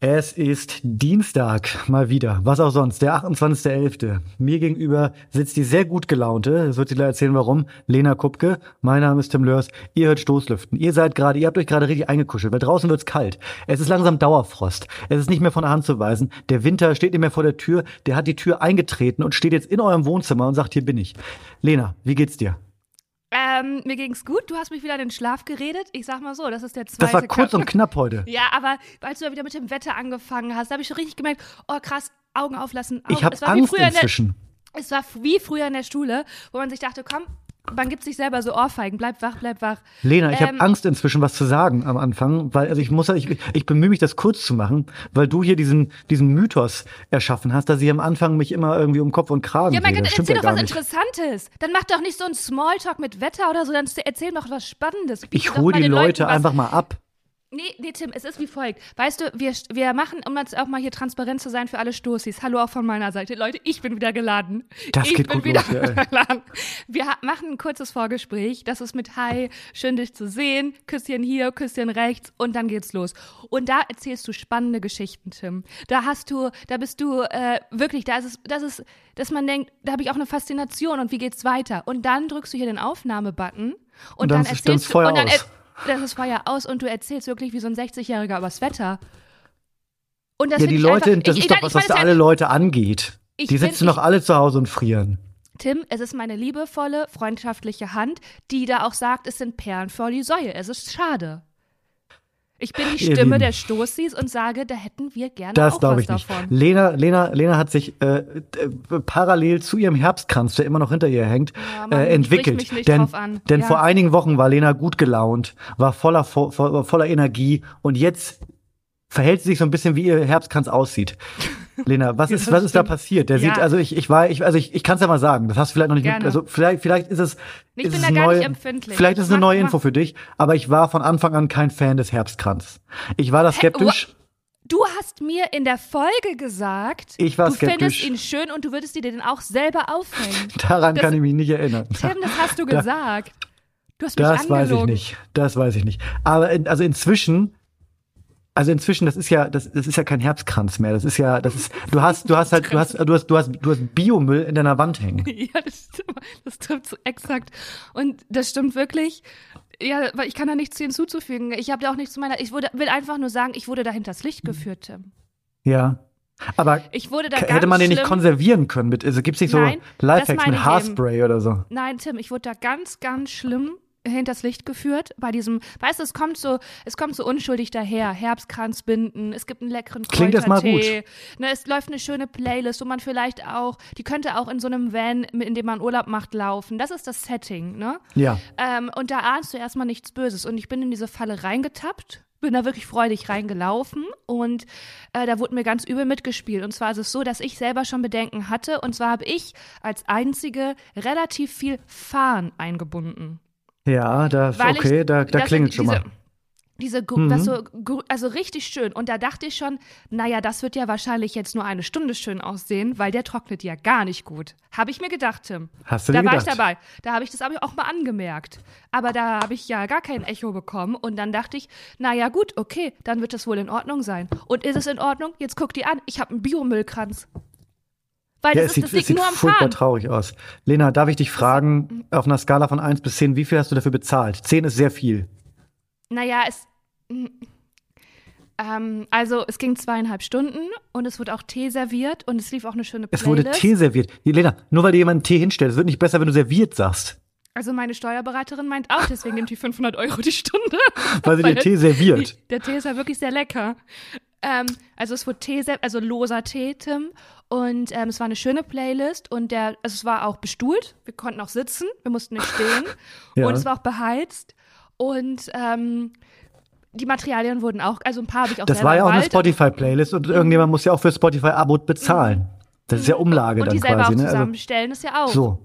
Es ist Dienstag, mal wieder. Was auch sonst, der 28.11. Mir gegenüber sitzt die sehr gut gelaunte, das wird sie gleich erzählen, warum, Lena Kupke. Mein Name ist Tim Lörs. Ihr hört Stoßlüften. Ihr seid gerade, ihr habt euch gerade richtig eingekuschelt, weil draußen wird's kalt. Es ist langsam Dauerfrost. Es ist nicht mehr von der Hand zu weisen. Der Winter steht nicht mehr vor der Tür. Der hat die Tür eingetreten und steht jetzt in eurem Wohnzimmer und sagt, hier bin ich. Lena, wie geht's dir? Ähm, mir ging's gut. Du hast mich wieder in den Schlaf geredet. Ich sag mal so, das ist der zweite. Das war kurz und knapp heute. Ja, aber als du da wieder mit dem Wetter angefangen hast, da habe ich schon richtig gemerkt, oh krass, Augen auflassen. Augen. Ich habe Angst inzwischen. Der, es war wie früher in der Schule, wo man sich dachte, komm, man gibt sich selber so Ohrfeigen, bleib wach, bleib wach. Lena, ich ähm, habe Angst inzwischen was zu sagen am Anfang, weil also ich muss ich, ich bemühe mich das kurz zu machen, weil du hier diesen diesen Mythos erschaffen hast, dass ich am Anfang mich immer irgendwie um Kopf und Kragen Ja, mein Gott, erzähl ja doch was nicht. Interessantes. Dann mach doch nicht so ein Smalltalk mit Wetter oder so, dann erzähl doch was Spannendes. Biete ich hole die Leute einfach mal ab. Nee, nee, Tim, es ist wie folgt. Weißt du, wir, wir machen, um jetzt auch mal hier transparent zu sein für alle Stoßis. Hallo auch von meiner Seite. Leute, ich bin wieder geladen. Das ich geht bin gut wieder los, geladen. Wir machen ein kurzes Vorgespräch. Das ist mit Hi, schön dich zu sehen. Küsschen hier, Küsschen rechts und dann geht's los. Und da erzählst du spannende Geschichten, Tim. Da hast du, da bist du äh, wirklich, da ist es, das ist, dass man denkt, da habe ich auch eine Faszination und wie geht's weiter? Und dann drückst du hier den Aufnahmebutton und, Und dann, dann erzählst du und dann aus. Das ist Feuer aus und du erzählst wirklich wie so ein 60-Jähriger übers Wetter. Und das Ja, die Leute, einfach, das ich, ist ich, doch was, was es alle Leute angeht. Die sitzen doch alle zu Hause und frieren. Tim, es ist meine liebevolle, freundschaftliche Hand, die da auch sagt, es sind Perlen vor die Säue. Es ist schade. Ich bin die Stimme der Stoßis und sage, da hätten wir gerne Das auch glaube was ich nicht. davon. Lena, Lena, Lena hat sich äh, äh, parallel zu ihrem Herbstkranz, der immer noch hinter ihr hängt, Ja, Mann, äh, entwickelt. nicht denn denn Ja. vor einigen Wochen war Lena gut gelaunt, war voller, vo, vo, voller Energie und jetzt verhält sie sich so ein bisschen, wie ihr Herbstkranz aussieht. Lena, was ist, was ist da passiert? Der Ja. sieht, also ich, ich war, ich, also ich, ich kann es ja mal sagen. Das hast du vielleicht noch nicht mit, also vielleicht, vielleicht ist es, Ich ist bin es da gar neu, nicht empfindlich. Vielleicht ist es eine neue Info für dich, aber ich war von Anfang an kein Fan des Herbstkranz. Ich war da skeptisch. Du hast mir in der Folge gesagt, Ich war du findest skeptisch. ihn schön und du würdest dir den auch selber aufhängen. Daran Das- kann ich mich nicht erinnern. Tim, das hast du Da- gesagt. Du hast mich Das weiß ich angelogen. nicht. Das weiß ich nicht. Aber in, also inzwischen, also inzwischen, das ist ja, das, das ist ja kein Herbstkranz mehr. Das ist ja, das ist, du hast, du hast halt, du hast, du hast, du hast, du hast Biomüll in deiner Wand hängen. Ja, das stimmt. Das trifft so exakt. Und das stimmt wirklich. Ja, weil ich kann da nichts hinzuzufügen. Ich habe da auch nichts zu meiner. Ich wurde, will einfach nur sagen, ich wurde da hinters Licht geführt, Tim. Ja. Aber hätte man den nicht konservieren können mit, also gibt's nicht so Nein, Lifehacks mit Haarspray oder so? Nein, Tim, ich wurde da ganz, ganz schlimm hinters Licht geführt bei diesem, weißt du, es kommt so, es kommt so unschuldig daher, Herbstkranzbinden, es gibt einen leckeren Klingt erst mal Kräutertee, ne, es läuft eine schöne Playlist, wo man vielleicht auch, die könnte auch in so einem Van, in dem man Urlaub macht, laufen. Das ist das Setting, ne? Ja. Ähm, und da ahnst du erstmal nichts Böses. Und ich bin in diese Falle reingetappt, bin da wirklich freudig reingelaufen und äh, da wurde mir ganz übel mitgespielt. Und zwar ist es so, dass ich selber schon Bedenken hatte. Und zwar habe ich als einzige relativ viel Fahren eingebunden. Ja, da, Weil ich- okay, da, da das klingelt schon mal. Diese, Mhm. das so, also richtig schön. Und da dachte ich schon, naja, das wird ja wahrscheinlich jetzt nur eine Stunde schön aussehen, weil der trocknet ja gar nicht gut. Habe ich mir gedacht, Tim. Hast du da war gedacht? ich dabei. Da habe ich das aber auch mal angemerkt. Aber da habe ich ja gar kein Echo bekommen. Und dann dachte ich, naja, gut, okay, dann wird das wohl in Ordnung sein. Und ist es in Ordnung? Jetzt guck die an. Ich habe einen Biomüllkranz. Weil Ja, das, es ist, sieht, das es sieht nur am furchtbar traurig aus. Lena, darf ich dich fragen, auf einer Skala von 1 bis 10, wie viel hast du dafür bezahlt? 10 ist sehr viel. Naja, es. Ähm, also, es ging zweieinhalb Stunden und es wurde auch Tee serviert und es lief auch eine schöne Es Playlist. wurde Tee serviert. Lena, nur weil dir jemand einen Tee hinstellt, es wird nicht besser, wenn du serviert sagst. Also, meine Steuerberaterin meint auch, deswegen nimmt die 500 Euro die Stunde. Weil sie dir der- Tee serviert. Der Tee ist ja wirklich sehr lecker. Ähm, also, es wurde Tee, also loser Tee, Tim. Und ähm, es war eine schöne Playlist und der, also es war auch bestuhlt. Wir konnten auch sitzen, wir mussten nicht stehen. Ja. Und es war auch beheizt. Und ähm, die Materialien wurden auch, also ein paar habe ich auch Das war ja auch eine gewalt- Spotify-Playlist und irgendjemand muss ja auch für Spotify-Abo bezahlen. Das ist ja Umlage Und dann die selber quasi. auch Ne? Also, zusammenstellen, ist ja auch. so.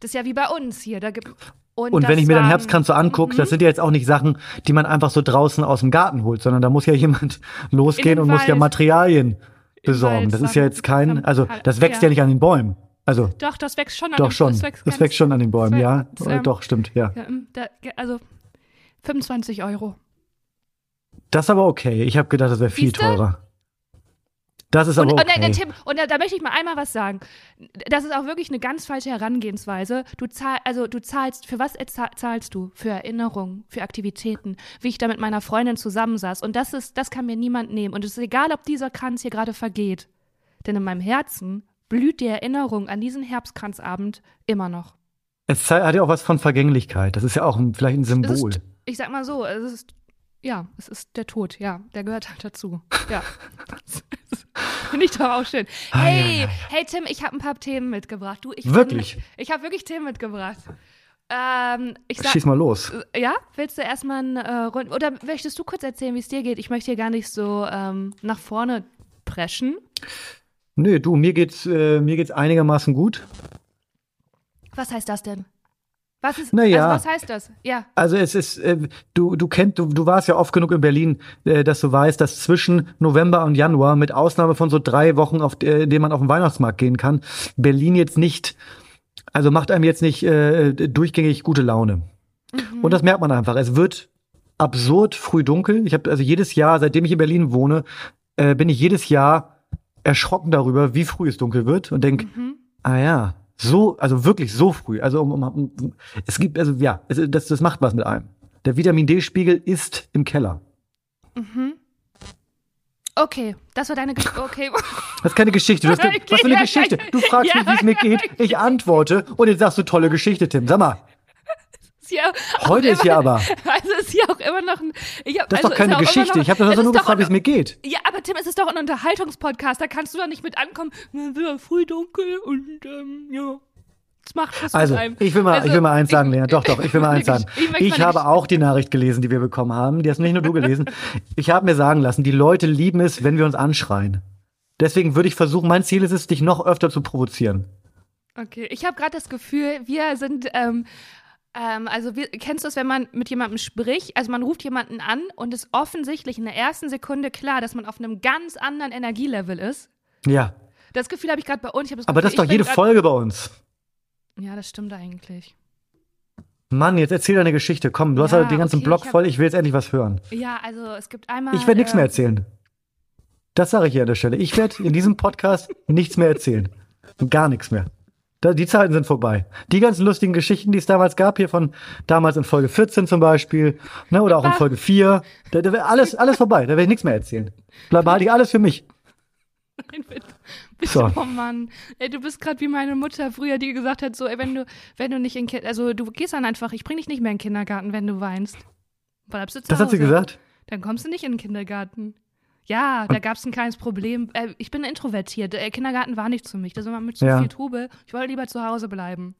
Das ist ja wie bei uns hier. Da gibt, und Und wenn ich mir den waren- Herbstkranz so angucke, das sind ja jetzt auch nicht Sachen, die man einfach so draußen aus dem Garten holt, sondern da muss ja jemand losgehen den und muss ja. Materialien besorgen. Wald Das ist ja jetzt kein, also das wächst ja. ja nicht an den Bäumen. Also Doch, das wächst schon an doch dem schon. Das wächst, Das wächst schon an den Bäumen, das ja. Äh, ähm, Doch, stimmt, ja. Ja, ähm, da, also 25 Euro. Das ist aber okay. Ich habe gedacht, das wäre viel Siehste? teurer. Das ist aber und, okay. und, äh, Tim, und da, da möchte ich mal einmal was sagen. Das ist auch wirklich eine ganz falsche Herangehensweise. Du zahl, also du zahlst, für was zahl- zahlst du? Für Erinnerungen, für Aktivitäten, wie ich da mit meiner Freundin zusammensaß. Und das ist, das kann mir niemand nehmen. Und es ist egal, ob dieser Kranz hier gerade vergeht. Denn in meinem Herzen blüht die Erinnerung an diesen Herbstkranzabend immer noch. Es hat ja auch was von Vergänglichkeit. Das ist ja auch ein, vielleicht ein Symbol. ist, ich sag mal so, es ist, ja, es ist der Tod, ja, der gehört halt dazu. Ja. Finde ich doch auch schön. Hey, hey Tim, ich habe ein paar Themen mitgebracht. Du, ich Wirklich? Bin, ich habe wirklich Themen mitgebracht. Ähm, ich sag, Schieß mal los. ja, willst du erstmal ein äh, Rund oder möchtest du kurz erzählen, wie es dir geht? Ich möchte hier gar nicht so ähm, nach vorne preschen. Nö, du, mir geht's, äh, mir geht's einigermaßen gut. Was heißt das denn? Was ist, Na ja. also was heißt das? Ja. Also es ist, äh, du, du kennst, du, du warst ja oft genug in Berlin, äh, dass du weißt, dass zwischen November und Januar, mit Ausnahme von so drei Wochen, auf, äh, in denen man auf den Weihnachtsmarkt gehen kann, Berlin jetzt nicht, also macht einem jetzt nicht äh, durchgängig gute Laune. Und das merkt man einfach. Es wird absurd früh dunkel. Ich habe also jedes Jahr, seitdem ich in Berlin wohne, äh, bin ich jedes Jahr erschrocken darüber, wie früh es dunkel wird und denk, ah ja, so, also wirklich so früh. Also um, um, um, es gibt, also ja, es, das, das macht was mit einem. Der Vitamin D-Spiegel ist im Keller. Okay, das war deine Geschichte. Okay. Das ist keine Geschichte. Du hast, Okay, was für eine Geschichte? Du fragst ja, mich, wie es mir geht. Ich antworte und jetzt sagst du tolle Geschichte, Tim. Sag mal, hier heute ist hier immer- aber. Also ist hier auch immer noch ein. Ich hab, Das ist also doch keine ja immer Geschichte. Noch, Ich habe also ist nur gefragt, wie es mir geht. Ja, aber Tim, es ist doch ein Unterhaltungspodcast. Da kannst du doch nicht mit ankommen. Es wird ja früh dunkel und ähm, ja. Das macht was Also, ich will mal, Also, ich will mal eins sagen, Lena. Doch, doch, ich will mal eins sagen. Ich Ich habe auch die Nachricht gelesen, die wir bekommen haben. Die hast nicht nur du gelesen. Ich habe mir sagen lassen, die Leute lieben es, wenn wir uns anschreien. Deswegen würde ich versuchen, mein Ziel ist es, dich noch öfter zu provozieren. Okay, ich habe gerade das Gefühl, wir sind, ähm, ähm, also wir, kennst du es, wenn man mit jemandem spricht, also man ruft jemanden an und ist offensichtlich in der ersten Sekunde klar, dass man auf einem ganz anderen Energielevel ist. Ja. Das Gefühl habe ich gerade bei uns. Das Aber das ist doch jede Folge bei uns. Ja, das stimmt eigentlich. Mann, jetzt erzähl deine Geschichte. Komm, du hast Ja, halt den ganzen okay, Block ich hab- voll. Ich will jetzt endlich was hören. Ja, also es gibt einmal. Ich werde nichts äh, mehr erzählen. Das sage ich hier an der Stelle. Ich werde in diesem Podcast nichts mehr erzählen. Gar nichts mehr. Da, die Zeiten sind vorbei. Die ganzen lustigen Geschichten, die es damals gab, hier von damals in Folge 14 zum Beispiel, ne, oder auch in? Folge 4, da, da wäre alles, alles vorbei. Da werde ich nichts mehr erzählen. Bleib behalte ich alles für mich. Nein, bitte. bitte So. Oh Mann. Ey, du bist gerade wie meine Mutter früher, die gesagt hat, so, ey, wenn du, wenn du nicht in also du gehst dann einfach, ich bring dich nicht mehr in den Kindergarten, wenn du weinst. Bleibst du zu Das hat sie Hause. gesagt. Dann kommst du nicht in den Kindergarten. Ja, da gab es ein kleines Problem. Äh, ich bin introvertiert. Der Kindergarten war nicht für mich. Das war immer mit zu Ja. viel Trubel. Ich wollte lieber zu Hause bleiben.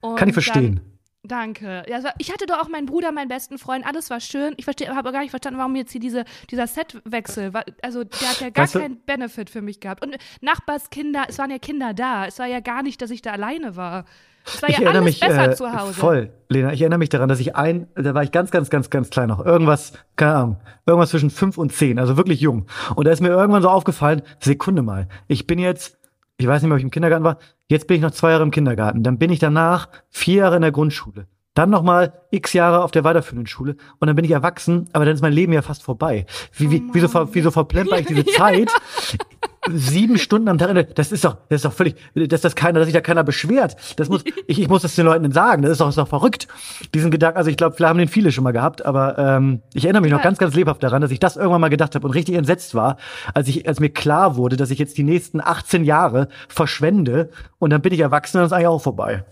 Und Kann ich verstehen. Dann, danke. Ja, war- ich hatte doch auch meinen Bruder, meinen besten Freund. Alles war schön. Ich habe gar nicht verstanden, warum jetzt hier diese, dieser Setwechsel. war- Also der hat ja gar Weißt du- keinen Benefit für mich gehabt. Und Nachbarskinder, es waren ja Kinder da. Es war ja gar nicht, dass ich da alleine war. Es war Ich ja erinnere alles mich besser äh, zu Hause. voll, Lena. Ich erinnere mich daran, dass ich ein, da war ich ganz, ganz, ganz, ganz klein noch. Irgendwas, keine Ahnung, irgendwas zwischen fünf und zehn, also wirklich jung. Und da ist mir irgendwann so aufgefallen, Sekunde mal, ich bin jetzt, ich weiß nicht mehr, ob ich im Kindergarten war, jetzt bin ich noch zwei Jahre im Kindergarten, dann bin ich danach vier Jahre in der Grundschule. Dann noch mal x Jahre auf der weiterführenden Schule und dann bin ich erwachsen, aber dann ist mein Leben ja fast vorbei. Wie, wie, wieso, ver, wieso verplemper ich diese Zeit? Sieben Stunden am Tag. Das ist doch, das ist doch völlig, dass das keiner, dass sich da keiner beschwert. Das muss, ich, ich muss das den Leuten sagen. Das ist doch, das ist doch verrückt. Diesen Gedanken, also ich glaube, vielleicht haben den viele schon mal gehabt, aber ähm, ich erinnere mich noch ganz, ganz lebhaft daran, dass ich das irgendwann mal gedacht habe und richtig entsetzt war, als ich, als mir klar wurde, dass ich jetzt die nächsten 18 Jahre verschwende und dann bin ich erwachsen und dann ist eigentlich auch vorbei.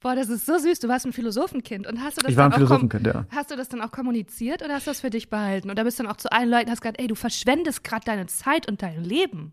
Boah, das ist so süß. Du warst ein Philosophenkind. Und hast du das Ich war ein Philosophenkind, ja. Hast du das dann auch kommuniziert oder hast du das für dich behalten? Oder bist du dann auch zu allen Leuten, hast gesagt, ey, du verschwendest gerade deine Zeit und dein Leben.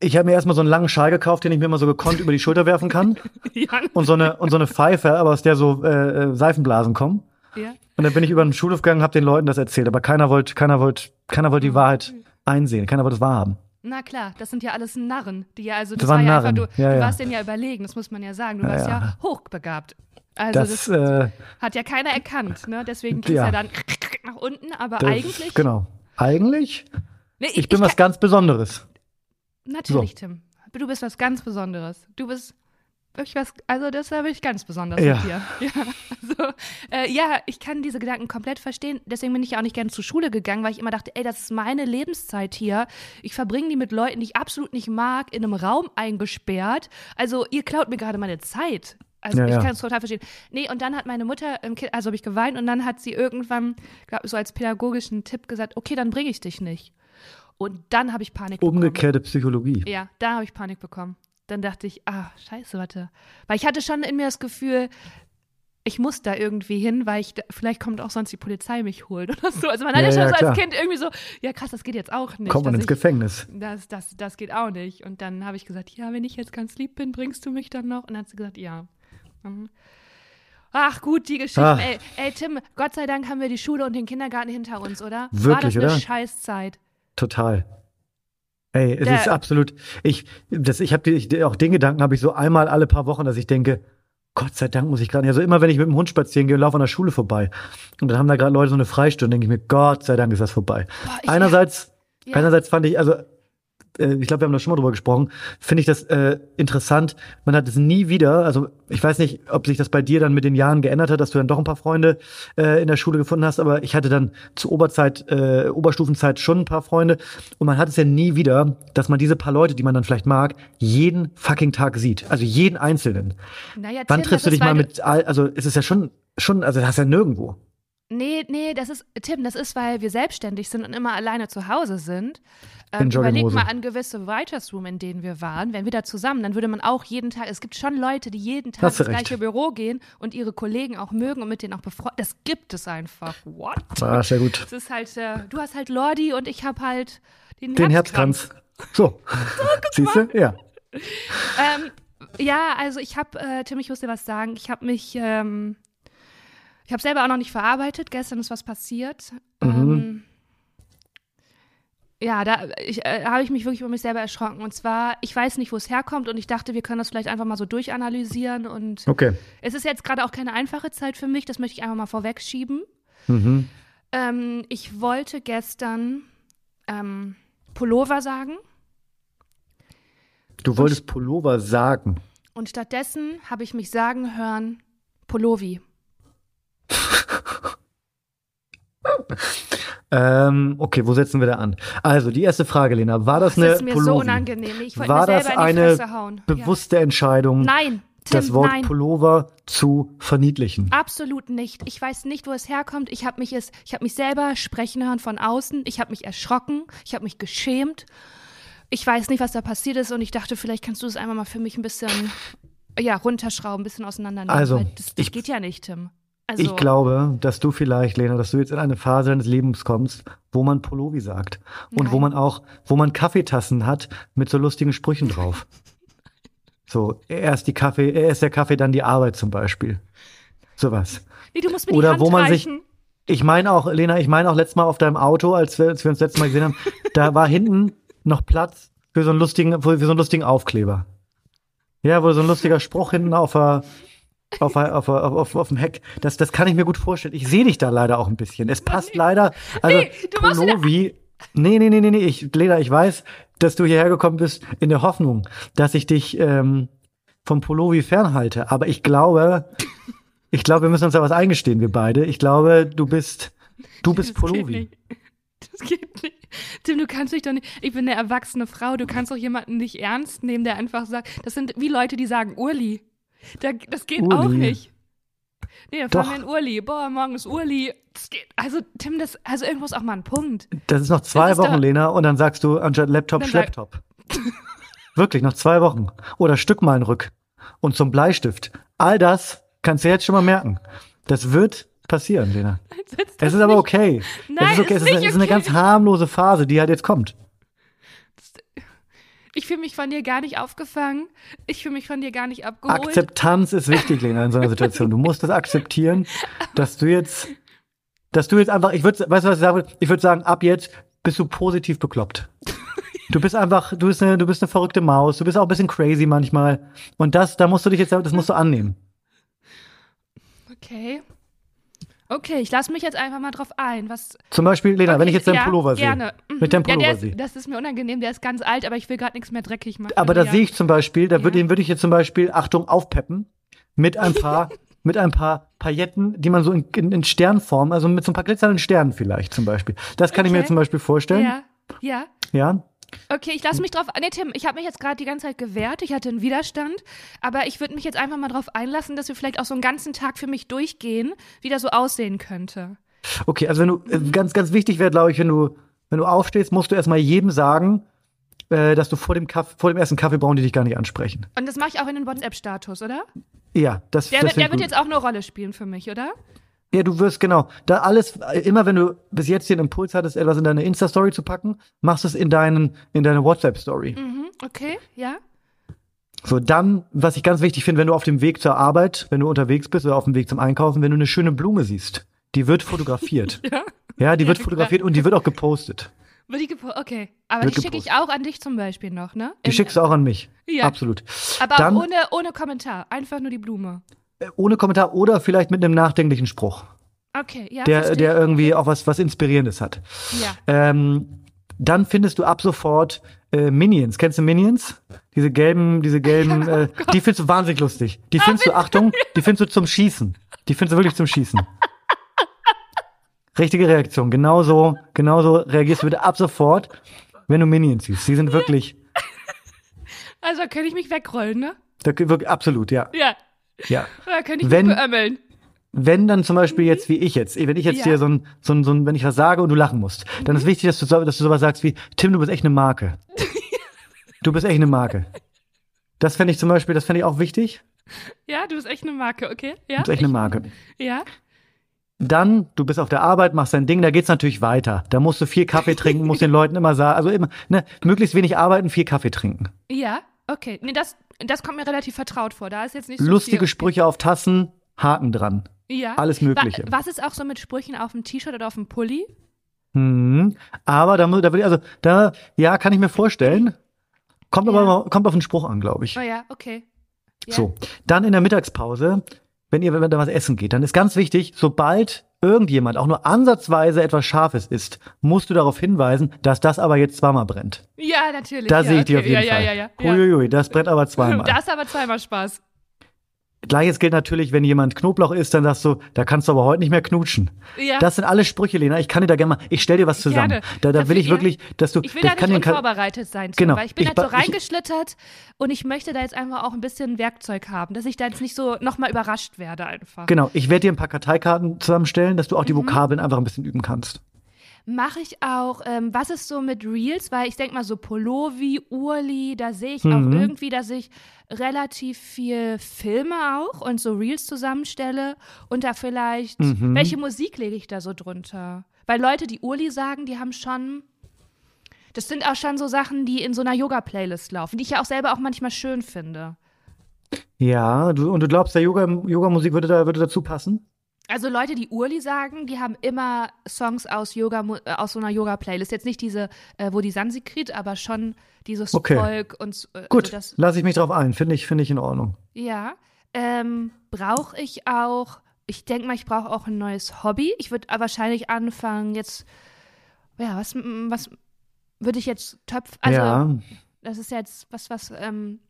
Ich habe mir erstmal so einen langen Schal gekauft, den ich mir mal so gekonnt über die Schulter werfen kann Ja. und so eine und so eine Pfeife, aber aus der so äh, äh, Seifenblasen kommen. ja. Und dann bin ich über den Schulhof gegangen, habe den Leuten das erzählt, aber keiner wollte, keiner wollte, keiner wollte die Wahrheit einsehen, keiner wollte es wahrhaben. Na klar, das sind ja alles Narren, die ja, also das, Das war ja Narren, einfach, du, ja, du warst denen ja überlegen, das muss man ja sagen. Du warst ja, hochbegabt. Also Das, das, äh, hat ja keiner erkannt, ne? Deswegen ging Ja. ja dann nach unten, aber das eigentlich. genau. Eigentlich, Nee, ich bin was ganz Besonderes. Natürlich, Tim. Du bist was ganz Besonderes. Du bist wirklich was, also das habe ich ganz besonders Ja. mit dir. Ja, also, äh, ja, ich kann diese Gedanken komplett verstehen. Deswegen bin ich ja auch nicht gerne zur Schule gegangen, weil ich immer dachte, ey, das ist meine Lebenszeit hier. Ich verbringe die mit Leuten, die ich absolut nicht mag, in einem Raum eingesperrt. Also ihr klaut mir gerade meine Zeit. Also Ja, ich ja. kann es total verstehen. Nee, und dann hat meine Mutter, also habe ich geweint und dann hat sie irgendwann, glaub, so als pädagogischen Tipp gesagt, okay, dann bringe ich dich nicht. Und dann habe ich Panik bekommen. Umgekehrte Psychologie. Ja, da habe ich Panik bekommen. Dann dachte ich, ah, scheiße, warte. Weil ich hatte schon in mir das Gefühl, ich muss da irgendwie hin, weil ich, da, vielleicht kommt auch sonst die Polizei mich holt oder so. Also man hat Ja, ja, schon ja, so klar. als Kind irgendwie so, ja krass, das geht jetzt auch nicht. Kommt man ins ich, Gefängnis. das, das, das geht auch nicht. Und dann habe ich gesagt, ja, wenn ich jetzt ganz lieb bin, bringst du mich dann noch? Und dann hat sie gesagt, ja. Mhm. Ach gut, die Geschichten. Ach. Ey, ey, Tim, Gott sei Dank haben wir die Schule und den Kindergarten hinter uns, oder? War Wirklich, das eine oder? Scheißzeit? Total. Ey, es Der- ist absolut. Ich, das, ich habe auch den Gedanken habe ich so einmal alle paar Wochen, dass ich denke, Gott sei Dank muss ich gerade. Also immer wenn ich mit dem Hund spazieren gehe, laufe an der Schule vorbei und dann haben da gerade Leute so eine Freistunde, denke ich mir, Gott sei Dank ist das vorbei. Boah, einerseits, Ja. einerseits fand ich, also äh, ich glaube, wir haben da schon mal drüber gesprochen, finde ich das äh, interessant. Man hat es nie wieder, also ich weiß nicht, ob sich das bei dir dann mit den Jahren geändert hat, dass du dann doch ein paar Freunde äh, in der Schule gefunden hast, aber ich hatte dann zur Oberzeit, äh, Oberstufenzeit schon ein paar Freunde und man hat es ja nie wieder, dass man diese paar Leute, die man dann vielleicht mag, jeden fucking Tag sieht. Also jeden einzelnen. Naja, Wann Tim, triffst du dich mal mit, all- also es ist ja schon, schon, also das ist ja nirgendwo. Nee, nee, das ist, Tim, das ist, weil wir selbstständig sind und immer alleine zu Hause sind. In Ähm, überleg mal an gewisse Writers Room, in denen wir waren. Wären wir da zusammen, dann würde man auch jeden Tag, es gibt schon Leute, die jeden Tag ins recht. gleiche Büro gehen und ihre Kollegen auch mögen und mit denen auch befreundet. Das gibt es einfach. What? Ah, sehr gut. Das ist halt, äh, du hast halt Lordi und ich habe halt den, Den Herzkranz. Herzkranz. So. Siehst du? Ja. Ähm, ja, also ich habe, äh, Tim, ich muss dir was sagen. Ich habe mich, ähm, ich habe selber auch noch nicht verarbeitet. Gestern ist was passiert. Mhm. Ähm, ja, da äh, habe ich mich wirklich über mich selber erschrocken. Und zwar, ich weiß nicht, wo es herkommt und ich dachte, wir können das vielleicht einfach mal so durchanalysieren. Und Okay. es ist jetzt gerade auch keine einfache Zeit für mich, das möchte ich einfach mal vorwegschieben. Mhm. Ähm, ich wollte gestern ähm, Pullover sagen. Du wolltest Pullover sagen. Und stattdessen habe ich mich sagen hören, Pullovi. Ähm, okay, wo setzen wir da an? Also, die erste Frage, Lena. War das, Das eine ist mir Pullovi? so unangenehm. Ich wollte War mir das eine bewusste Entscheidung, Ja. Nein, Tim, das Wort nein. Pullover zu verniedlichen? Absolut nicht. Ich weiß nicht, wo es herkommt. Ich habe mich es, ich habe mich selber sprechen hören von außen. Ich habe mich erschrocken. Ich habe mich geschämt. Ich weiß nicht, was da passiert ist und ich dachte, vielleicht kannst du es einmal mal für mich ein bisschen, ja, runterschrauben, ein bisschen auseinandernehmen. Also, das, das ich- geht ja nicht, Tim. Also, Ich glaube, dass du vielleicht, Lena, dass du jetzt in eine Phase deines Lebens kommst, wo man Pullovi sagt. Und wo Nein. man auch, wo man Kaffeetassen hat mit so lustigen Sprüchen drauf. So, erst die Kaffee, erst der Kaffee, dann die Arbeit zum Beispiel. Sowas. nee, du musst mir Oder die Hand wo man sich- reichen. Ich meine auch, Lena, ich meine auch letztes Mal auf deinem Auto, als wir, als wir uns letztes Mal gesehen haben, da war hinten noch Platz für so einen lustigen, für so einen lustigen Aufkleber. Ja, wo so ein lustiger Spruch hinten auf der, auf, auf, auf, auf, auf dem Heck. Das, das kann ich mir gut vorstellen. Ich sehe dich da leider auch ein bisschen. Es passt leider. Also, Nee, du Pullovi. Nee, nee, nee, nee, nee. Ich, Lena, ich weiß, dass du hierher gekommen bist in der Hoffnung, dass ich dich ähm, vom Pullovi fernhalte. Aber ich glaube, ich glaube, wir müssen uns da was eingestehen, wir beide. Ich glaube, du bist, du bist Das nicht. Das geht nicht. Tim, du kannst dich doch nicht. Ich bin eine erwachsene Frau. Du kannst doch jemanden nicht ernst nehmen, der einfach sagt. Das sind wie Leute, die sagen Urli. Da, das geht Urli. auch nicht. Nee, da fahren wir in Urli. Boah, morgen ist Urli. Das geht. Also, Tim, das, also irgendwo ist auch mal ein Punkt. Das ist noch zwei ist Wochen, Lena, und dann sagst du anstatt Laptop, Schlepptop. Wirklich, noch zwei Wochen. Oder Stückmalenrück. Und zum Bleistift. All das kannst du jetzt schon mal merken. Das wird passieren, Lena. Es ist aber okay. Nein, es ist okay. ist Es ist, eine, nicht es ist eine okay. ganz harmlose Phase, die halt jetzt kommt. Ich fühle mich von dir gar nicht aufgefangen. Ich fühle mich von dir gar nicht abgeholt. Akzeptanz ist wichtig, Lena, in so einer Situation. Du musst das akzeptieren, dass du jetzt, dass du jetzt einfach, ich würde, weißt du, was ich sagen würde? Ich würde sagen, ab jetzt bist du positiv bekloppt. Du bist einfach, du bist eine, du bist eine verrückte Maus. Du bist auch ein bisschen crazy manchmal. Und das, da musst du dich jetzt, das musst du annehmen. Okay. Okay, ich lasse mich jetzt einfach mal drauf ein. Was, Zum Beispiel, Lena, okay, wenn ich jetzt deinen ja, Pullover sehe. gerne. Mhm. Mit deinem ja, Pullover der sehe. Das ist mir unangenehm, der ist ganz alt, aber ich will gerade nichts mehr dreckig machen. Aber da ja. sehe ich zum Beispiel, da Ja. würde den würde ich jetzt zum Beispiel, Achtung, aufpeppen mit ein paar, mit ein paar Pailletten, die man so in, in, in Sternform, also mit so ein paar glitzernden Sternen vielleicht zum Beispiel. Das kann ich mir Okay. zum Beispiel vorstellen. Ja, ja. Ja. Okay, ich lasse mich drauf. Nee, Tim, ich habe mich jetzt gerade die ganze Zeit gewehrt. Ich hatte einen Widerstand. Aber ich würde mich jetzt einfach mal drauf einlassen, dass wir vielleicht auch so einen ganzen Tag für mich durchgehen, wie das so aussehen könnte. Okay, also wenn du, äh, ganz, ganz wichtig wäre, glaube ich, wenn du, wenn du aufstehst, musst du erstmal jedem sagen, äh, dass du vor dem, Kaff, vor dem ersten Kaffee brauchen die dich gar nicht ansprechen. Und das mache ich auch in den WhatsApp-Status, oder? Ja, das, Der, das wird, der wird jetzt auch eine Rolle spielen für mich, oder? Ja, du wirst genau. Da alles, immer wenn du bis jetzt den Impuls hattest, etwas in deine Insta-Story zu packen, machst du es in deinen, in deine WhatsApp-Story. Mhm, okay, ja. So, dann, was ich ganz wichtig finde, wenn du auf dem Weg zur Arbeit, wenn du unterwegs bist oder auf dem Weg zum Einkaufen, wenn du eine schöne Blume siehst, die wird fotografiert. Ja. ja, die wird klar. fotografiert und die wird auch gepostet. Wird die gepo- okay. Aber Wird die schicke ich auch an dich zum Beispiel noch, ne? Die In- schickst du auch an mich. Ja. Absolut. Aber dann, ohne, ohne Kommentar. Einfach nur die Blume. Ohne Kommentar oder vielleicht mit einem nachdenklichen Spruch, Okay, ja. der, der irgendwie auch was, was Inspirierendes hat. Ja. Ähm, dann findest du ab sofort äh, Minions. Kennst du Minions? Diese gelben, diese gelben, äh, die findest du wahnsinnig lustig. Die findest du, Achtung, die findest du zum Schießen. Die findest du wirklich zum Schießen. Richtige Reaktion. Genauso, genauso reagierst du bitte ab sofort, wenn du Minions siehst. Die sind wirklich, Also da könnte ich mich wegrollen, ne? da, wirklich absolut, ja. Ja. Ja. Da könnte ich Wenn- beömmeln. Wenn dann zum Beispiel jetzt wie ich jetzt, wenn ich jetzt Ja. dir so ein, so ein, so ein, wenn ich was sage und du lachen musst, dann ist wichtig, dass du, dass du sowas sagst wie, Tim, du bist echt eine Marke. Du bist echt eine Marke. Das fände ich zum Beispiel, das fände ich auch wichtig. Ja, du bist echt eine Marke, okay? Ja. Du bist echt eine Marke. Ja. Dann, du bist auf der Arbeit, machst dein Ding, da geht's natürlich weiter. Da musst du viel Kaffee trinken, musst den Leuten immer sagen, also immer, ne, möglichst wenig arbeiten, viel Kaffee trinken. Ja, okay. Nee, das, das kommt mir relativ vertraut vor. Da ist jetzt nicht so Lustige viel. Sprüche auf Tassen, Haken dran. Ja. alles Mögliche. Wa was ist auch so mit Sprüchen auf dem T-Shirt oder auf dem Pulli? Mhm. Aber da, da will ich, also, da, ja, kann ich mir vorstellen. Kommt Ja. aber mal, kommt auf den Spruch an, glaube ich. Oh ja, okay. Ja. So, dann in der Mittagspause, wenn ihr wenn ihr da was essen geht, dann ist ganz wichtig, sobald irgendjemand auch nur ansatzweise etwas Scharfes isst, musst du darauf hinweisen, dass das aber jetzt zweimal brennt. Ja, natürlich. Da ja, sehe ich dich okay. auf jeden ja, Fall. Ja, ja, ja. ja. Uiuiui, das brennt aber zweimal. Das ist aber zweimal Spaß. Gleiches gilt natürlich, wenn jemand Knoblauch isst, dann sagst du, da kannst du aber heute nicht mehr knutschen. Ja. Das sind alle Sprüche, Lena. Ich kann dir da gerne mal, ich stell dir was zusammen. Gerne. Da, da will ich wirklich, dass du, Ich will da nicht unvorbereitet sein, Genau. weil ich bin Ich jetzt so reingeschlittert und ich möchte da jetzt einfach auch ein bisschen Werkzeug haben, dass ich da jetzt nicht so nochmal überrascht werde einfach. Genau, ich werde dir ein paar Karteikarten zusammenstellen, dass du auch die Mhm. Vokabeln einfach ein bisschen üben kannst. Mache ich auch, ähm, was ist so mit Reels? Weil ich denke mal so Polovi, Urli, da sehe ich Mhm. auch irgendwie, dass ich relativ viel filme auch und so Reels zusammenstelle und da vielleicht, Mhm. welche Musik lege ich da so drunter? Weil Leute, die Urli sagen, die haben schon, das sind auch schon so Sachen, die in so einer Yoga-Playlist laufen, die ich ja auch selber auch manchmal schön finde. Ja, du, und du glaubst, der Yoga, Yoga-Musik würde, da, würde dazu passen? Also Leute, die Urli sagen, die haben immer Songs aus Yoga äh, aus so einer Yoga Playlist. Jetzt nicht diese, äh, wo die Sanskrit, aber schon dieses Okay. Volk und äh, Gut, Also das, lasse ich mich drauf ein. Finde ich, finde ich in Ordnung. ja. Ähm, brauche ich auch, ich denke mal, ich brauche auch ein neues Hobby. Ich würde wahrscheinlich anfangen jetzt, ja, was, was würde ich jetzt Töpf, also ja, das ist jetzt was, was, ähm,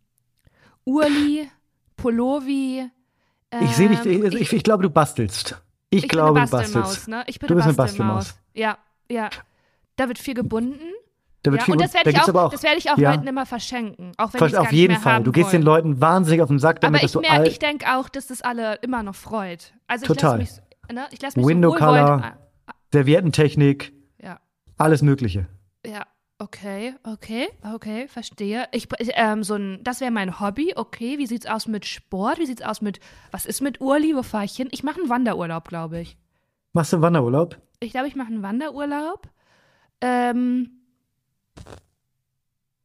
Urli, Polovi. Ich sehe dich, ähm, ich, ich, ich glaube, du bastelst. Ich, Ich glaube, du Bastelmaus, bastelst. ne? Ich bin Du eine bist eine Bastelmaus. Bastelmaus. Ja, ja. Da wird viel gebunden. Da wird ja, viel und das werde ich auch, auch das werde ich auch ja. Leuten immer verschenken, auch wenn Ver- ich es gar auf jeden Fall. Du gehst den. Leuten wahnsinnig auf den Sack, damit Aber ich du merke, all, ich denke auch, dass das alle immer noch freut. Also ich Total. lasse mich, ne, ich lasse mich Window so. Color. Serviettentechnik, Ja, alles Mögliche. ja, okay, okay, okay, verstehe. Ich, ähm, so ein, das wäre mein Hobby, okay. Wie sieht's aus mit Sport? Wie sieht's aus mit, was ist mit Urli? Wo fahre ich hin? Ich mache einen Wanderurlaub, glaube ich. Machst du einen Wanderurlaub? Ich glaube, ich mache einen Wanderurlaub. Ähm,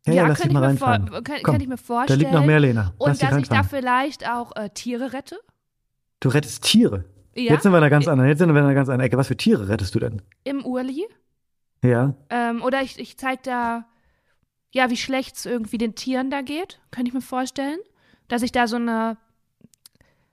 Ja, ja, lass kann, dich ich mal mir vor, kann, Komm, kann ich mir Da vorstellen. liegt noch mehr, Lena. Lass Und dass ich da vielleicht auch äh, Tiere rette. Du rettest Tiere. Ja, Jetzt sind wir in einer ganz anderen, jetzt sind wir in einer ganz anderen Ecke. Was für Tiere rettest du denn? im Urli. Ja. Ähm, oder ich, ich zeige da, ja, wie schlecht es irgendwie den Tieren da geht. Könnte ich mir vorstellen. Dass ich da so eine,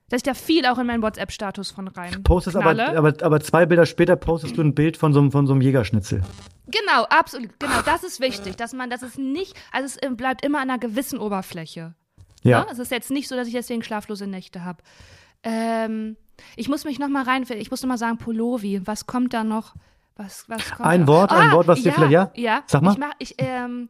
Dass ich da viel auch in meinen WhatsApp-Status von rein. Postest aber, knalle. aber, aber zwei Bilder später postest du ein Bild von so, einem- von so einem Jägerschnitzel. Genau, absolut. Genau, das ist wichtig, dass man, dass es nicht, also es äh, bleibt immer an einer gewissen Oberfläche. Ja. Ne? Es ist jetzt nicht so, dass ich deswegen schlaflose Nächte habe. Ähm, ich muss mich noch mal rein, ich muss noch mal sagen, Polovi, was kommt da noch? Was, was kommt Ein? Wort, ein Ah, Wort, was dir ja, vielleicht- ja? Ja, Sag mal. Ich mach, ich, ähm,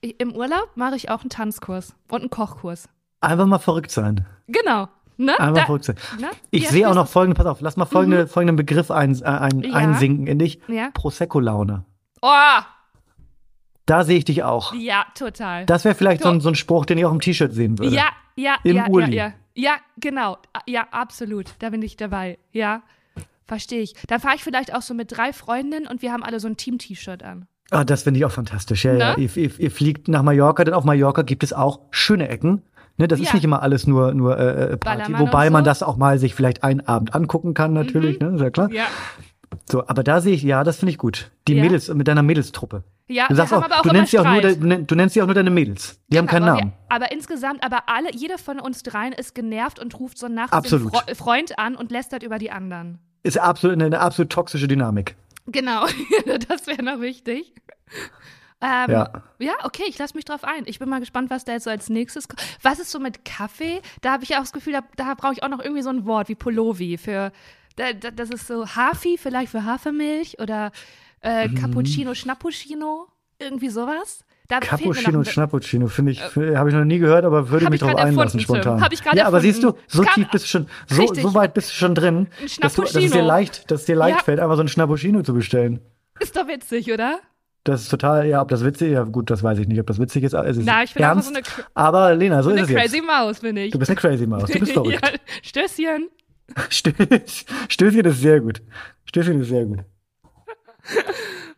Im Urlaub mache ich auch einen Tanzkurs und einen Kochkurs. Einfach mal verrückt sein. Genau. Ne? Einfach Da- verrückt sein. ne? Ich Ja, sehe auch noch ist- folgende, pass auf, lass mal folgende, folgenden Begriff ein, äh, ein, Ja. einsinken in dich. Ja. Prosecco-Laune. Oh, Da sehe ich dich auch. ja, total. Das wäre vielleicht so So. ein, so ein Spruch, den ich auch im T-Shirt sehen würde. Ja, ja, Im ja, Uli. ja, ja. Ja, genau. Ja, absolut. Da bin ich dabei. Ja, verstehe ich. Dann fahre ich vielleicht auch so mit drei Freundinnen und wir haben alle so ein Team-T-Shirt an. Ah, das finde ich auch fantastisch. Ja, ja. Ne? Ihr, ihr, ihr fliegt nach Mallorca, denn auf Mallorca gibt es auch schöne Ecken. Ne, das ist Ja. nicht immer alles nur, nur äh, äh, Party, Ballermann wobei und man so. das auch mal sich vielleicht einen Abend angucken kann, natürlich, ne, sehr klar. Ja. So, aber da sehe ich, ja, das finde ich gut. Die Ja. Mädels, mit deiner Mädelstruppe. Ja, Du sagst auch, aber auch du nennst sie auch nur, du nennst sie auch nur deine Mädels. Die haben keinen aber Namen. Wir, aber insgesamt, aber alle, jeder von uns dreien ist genervt und ruft so nachts Absolut. den Fre Freund an und lästert über die anderen. Ist absolut eine, eine absolut toxische Dynamik. Genau, das wäre noch wichtig. Ähm, Ja. ja, okay, ich lasse mich drauf ein. Ich bin mal gespannt, was da jetzt so als nächstes kommt. Was ist so mit Kaffee? Da habe ich auch das Gefühl, da, da brauche ich auch noch irgendwie so ein Wort wie Polovi für, da, da, das ist so Hafi vielleicht für Hafermilch oder äh, Mhm. Cappuccino, Schnappuccino, irgendwie sowas. Da Cappuccino und Schnappuccino, finde ich, habe ich noch nie gehört, aber würde mich ich drauf einlassen erfunden, spontan. Hab ich ja, aber siehst du, erfunden. so Kann- tief bist du schon, so, Richtig. so weit bist du schon drin, dass, du, dass es dir leicht, dass es dir leicht Ja. fällt, einfach so ein Schnappuccino zu bestellen. Ist doch witzig, oder? Das ist total, ja, ob das witzig ist, ja gut, das weiß ich nicht, ob das witzig ist. Es ist Na, ich bin ernst, einfach so eine, aber Lena, so eine ist es crazy jetzt. Maus, bin ich. Du bist eine crazy Maus, du bist verrückt. ja, Stößchen. Stöß, Stößchen ist sehr gut. Stößchen ist sehr gut.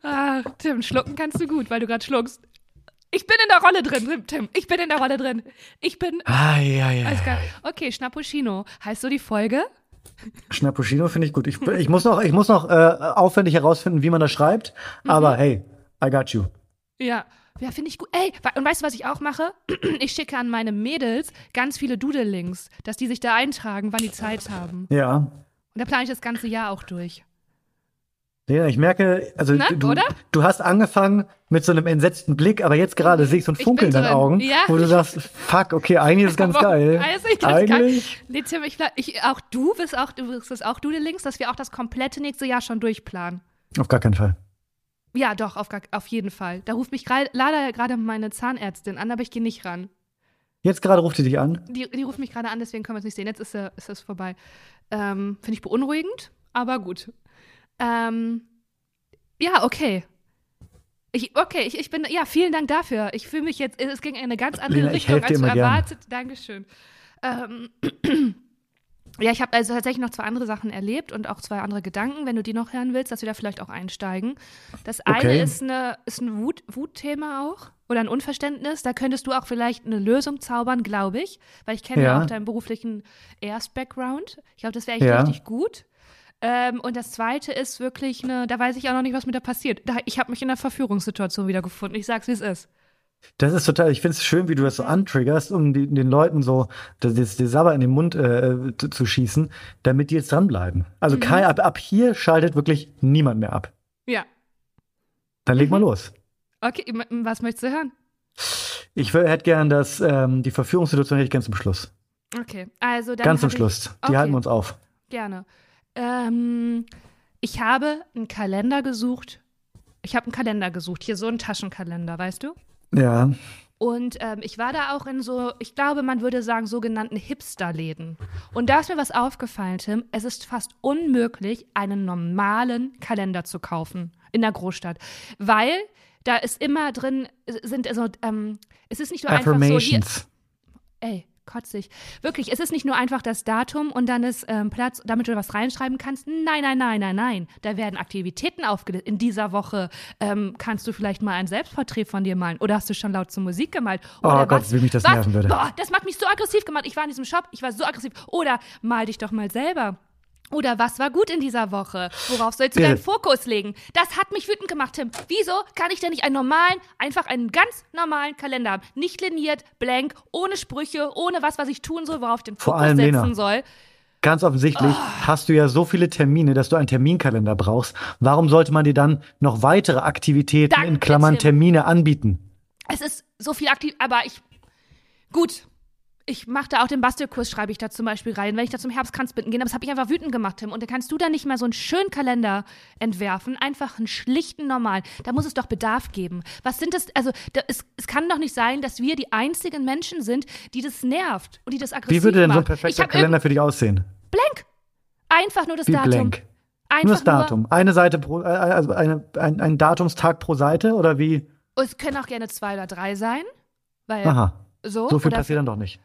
Ah, Tim, schlucken kannst du gut, weil du gerade schluckst. Ich bin in der Rolle drin, Tim. Ich bin in der Rolle drin. Ich bin. Ah, ja, ja. Alles klar. Okay, Schnappuccino. Heißt so die Folge? Schnappuccino finde ich gut. Ich, ich muss noch, ich muss noch äh, aufwendig herausfinden, wie man das schreibt, Mhm. aber hey, I got you. Ja. Ja, finde ich gut. Ey, und weißt du, was ich auch mache? Ich schicke an meine Mädels ganz viele Doodle-Links, dass die sich da eintragen, wann die Zeit haben. Ja. Und da plane ich das ganze Jahr auch durch. Lena, ich merke, also Na, du, du hast angefangen mit so einem entsetzten Blick, aber jetzt gerade sehe ich so ein Funkeln in deinen. Augen, Ja. wo du sagst, fuck, okay, eigentlich ist es ganz Aber- geil. Ich ganz geil. eigentlich. Nee, Tim, ich, ich, auch du bist auch, du bist auch Doodle-Links, dass wir auch das komplette nächste Jahr schon durchplanen. Auf gar keinen Fall. Ja, doch, auf, gar, auf jeden Fall. Da ruft mich grad, leider gerade meine Zahnärztin an, aber ich gehe nicht ran. Jetzt gerade ruft sie dich an. Die, die ruft mich gerade an, deswegen können wir es nicht sehen. Jetzt ist, äh, ist es vorbei. Ähm, Finde ich beunruhigend, aber gut. Ähm, ja, okay. Ich, okay, ich, ich bin, ja, vielen Dank dafür. Ich fühle mich jetzt, es ging in eine ganz andere Lena, ich Richtung, als du erwartet. Dankeschön. Ähm, ja, ich habe also tatsächlich noch zwei andere Sachen erlebt und auch zwei andere Gedanken, wenn du die noch hören willst, dass wir da vielleicht auch einsteigen. Das eine Okay. ist, eine, ist ein Wut, Wutthema auch oder ein Unverständnis. Da könntest du auch vielleicht eine Lösung zaubern, glaube ich, weil ich kenne ja. Ja. auch deinen beruflichen Erst-Background. Ich glaube, das wäre echt Ja. richtig gut. Ähm, und das zweite ist wirklich eine, da weiß ich auch noch nicht, was mit der passiert. Da, ich habe mich in einer Verführungssituation wiedergefunden. Ich sag's, wie es ist. Das ist total, ich finde es schön, wie du das so antriggerst, um die, den Leuten so das, das, das Sabber in den Mund äh, zu, zu schießen, damit die jetzt dranbleiben. Mhm. Also Kai, ab, ab hier schaltet wirklich niemand mehr ab. Ja. Dann Mhm. leg mal los. Okay, was möchtest du hören? Ich hätte gern das, ähm, die Verführungssituation hätte ich ganz zum Schluss. Okay, also dann ganz zum Schluss. Die Okay. halten wir uns auf. Gerne. Ähm, ich habe einen Kalender gesucht. Ich habe einen Kalender gesucht, hier so einen Taschenkalender, weißt du? Ja. Und ähm, ich war da auch in so, ich glaube, man würde sagen, sogenannten Hipster-Läden. Und da ist mir was aufgefallen, Tim. Es ist fast unmöglich, einen normalen Kalender zu kaufen in der Großstadt. Weil da ist immer drin, sind also, ähm, es ist nicht nur einfach so hier, ey, kotzig. Wirklich, es ist nicht nur einfach das Datum und dann ist ähm, Platz, damit du was reinschreiben kannst. Nein, nein, nein, nein, nein. Da werden Aktivitäten aufgelistet. In dieser Woche ähm, kannst du vielleicht mal ein Selbstporträt von dir malen. Oder hast du schon laut zur Musik gemalt? Oh Oder Gott, was, wie mich das was? nerven würde. Boah, das macht mich so aggressiv gemacht. Ich war in diesem Shop, ich war so aggressiv. Oder mal dich doch mal selber. Oder was war gut in dieser Woche? Worauf sollst du deinen Fokus legen? Das hat mich wütend gemacht, Tim. Wieso kann ich denn nicht einen normalen, einfach einen ganz normalen Kalender haben? Nicht liniert, blank, ohne Sprüche, ohne was, was ich tun soll, worauf ich den Vor Fokus allem, setzen Lena. soll. Ganz offensichtlich hast du ja so viele Termine, dass du einen Terminkalender brauchst. Warum sollte man dir dann noch weitere Aktivitäten in Danke, Klammern Tim. Termine anbieten? Es ist so viel aktiv, aber ich. Gut. Ich mache da auch den Bastelkurs, schreibe ich da zum Beispiel rein, wenn ich da zum Herbstkranzbinden gehe. Aber das habe ich einfach wütend gemacht, Tim. Und da kannst du dann nicht mal so einen schönen Kalender entwerfen, einfach einen schlichten, normalen. Da muss es doch Bedarf geben. Was sind das? Also, da, es, es kann doch nicht sein, dass wir die einzigen Menschen sind, die das nervt und die das aggressiv Wie würde denn so ein perfekter Kalender für dich aussehen? Blank. Einfach nur das Wie Datum. blank? Einfach Nur das Datum. Eine Seite pro, äh, also eine, ein, ein Datumstag pro Seite oder wie? Nur, es können auch gerne zwei oder drei sein. Weil Aha. so. So viel passiert dann doch nicht.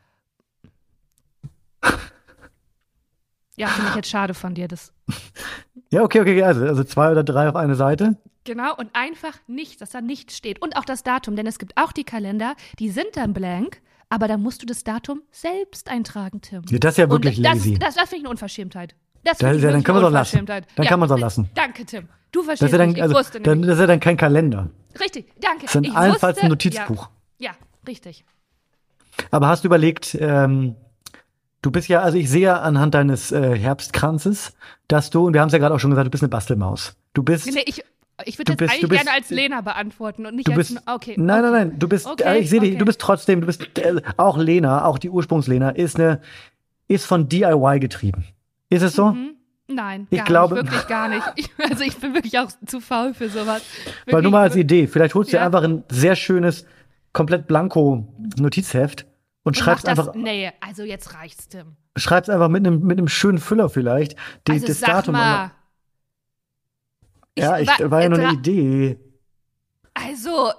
Ja, finde ich jetzt schade von dir. Das Ja, okay, okay, also, also zwei oder drei auf eine Seite. Genau, und einfach nichts, dass da nichts steht. Und auch das Datum, denn es gibt auch die Kalender, die sind dann blank, aber da musst du das Datum selbst eintragen, Tim. Ja, das ist ja wirklich und das, lazy. Das, das finde ich eine Unverschämtmt. Das Da- finde ich ja, dann wir eine doch lassen. Unverschämtheit. Dann kann man's doch lassen. Danke, Tim. Du Das verstehst ist ja dann, mich. Ich also, wusste dann, das ist ja dann kein Kalender. Richtig, danke. Das ist ich in allenfalls ein Notizbuch. Ja, ja, richtig. Aber hast du überlegt, ähm, du bist ja, also ich sehe ja anhand deines äh, Herbstkranzes, dass du, und wir haben es ja gerade auch schon gesagt, du bist eine Bastelmaus. Du bist, Nee, ich ich würde jetzt bist- eigentlich bist- gerne als Lena beantworten und nicht du als. bist, okay. nein, nein, nein, du bist, Okay, ich sehe dich, okay. du bist trotzdem, du bist, äh, auch Lena, auch die Ursprungslena, ist eine, ist von DIY getrieben. Ist es so? Mhm. Nein, Ich glaube- nicht, wirklich gar nicht. Ich, also ich bin wirklich auch zu faul für sowas. Weil nur Wirklich, mal als Idee, vielleicht holst du dir Ja. einfach ein sehr schönes, komplett blanko Notizheft und das, einfach, Nee, also jetzt reicht's, Tim. schreibst einfach mit einem, mit einem schönen Füller vielleicht die, also das sag Datum. mal. ja, ich, wa- war ja nur eine Idee. Also,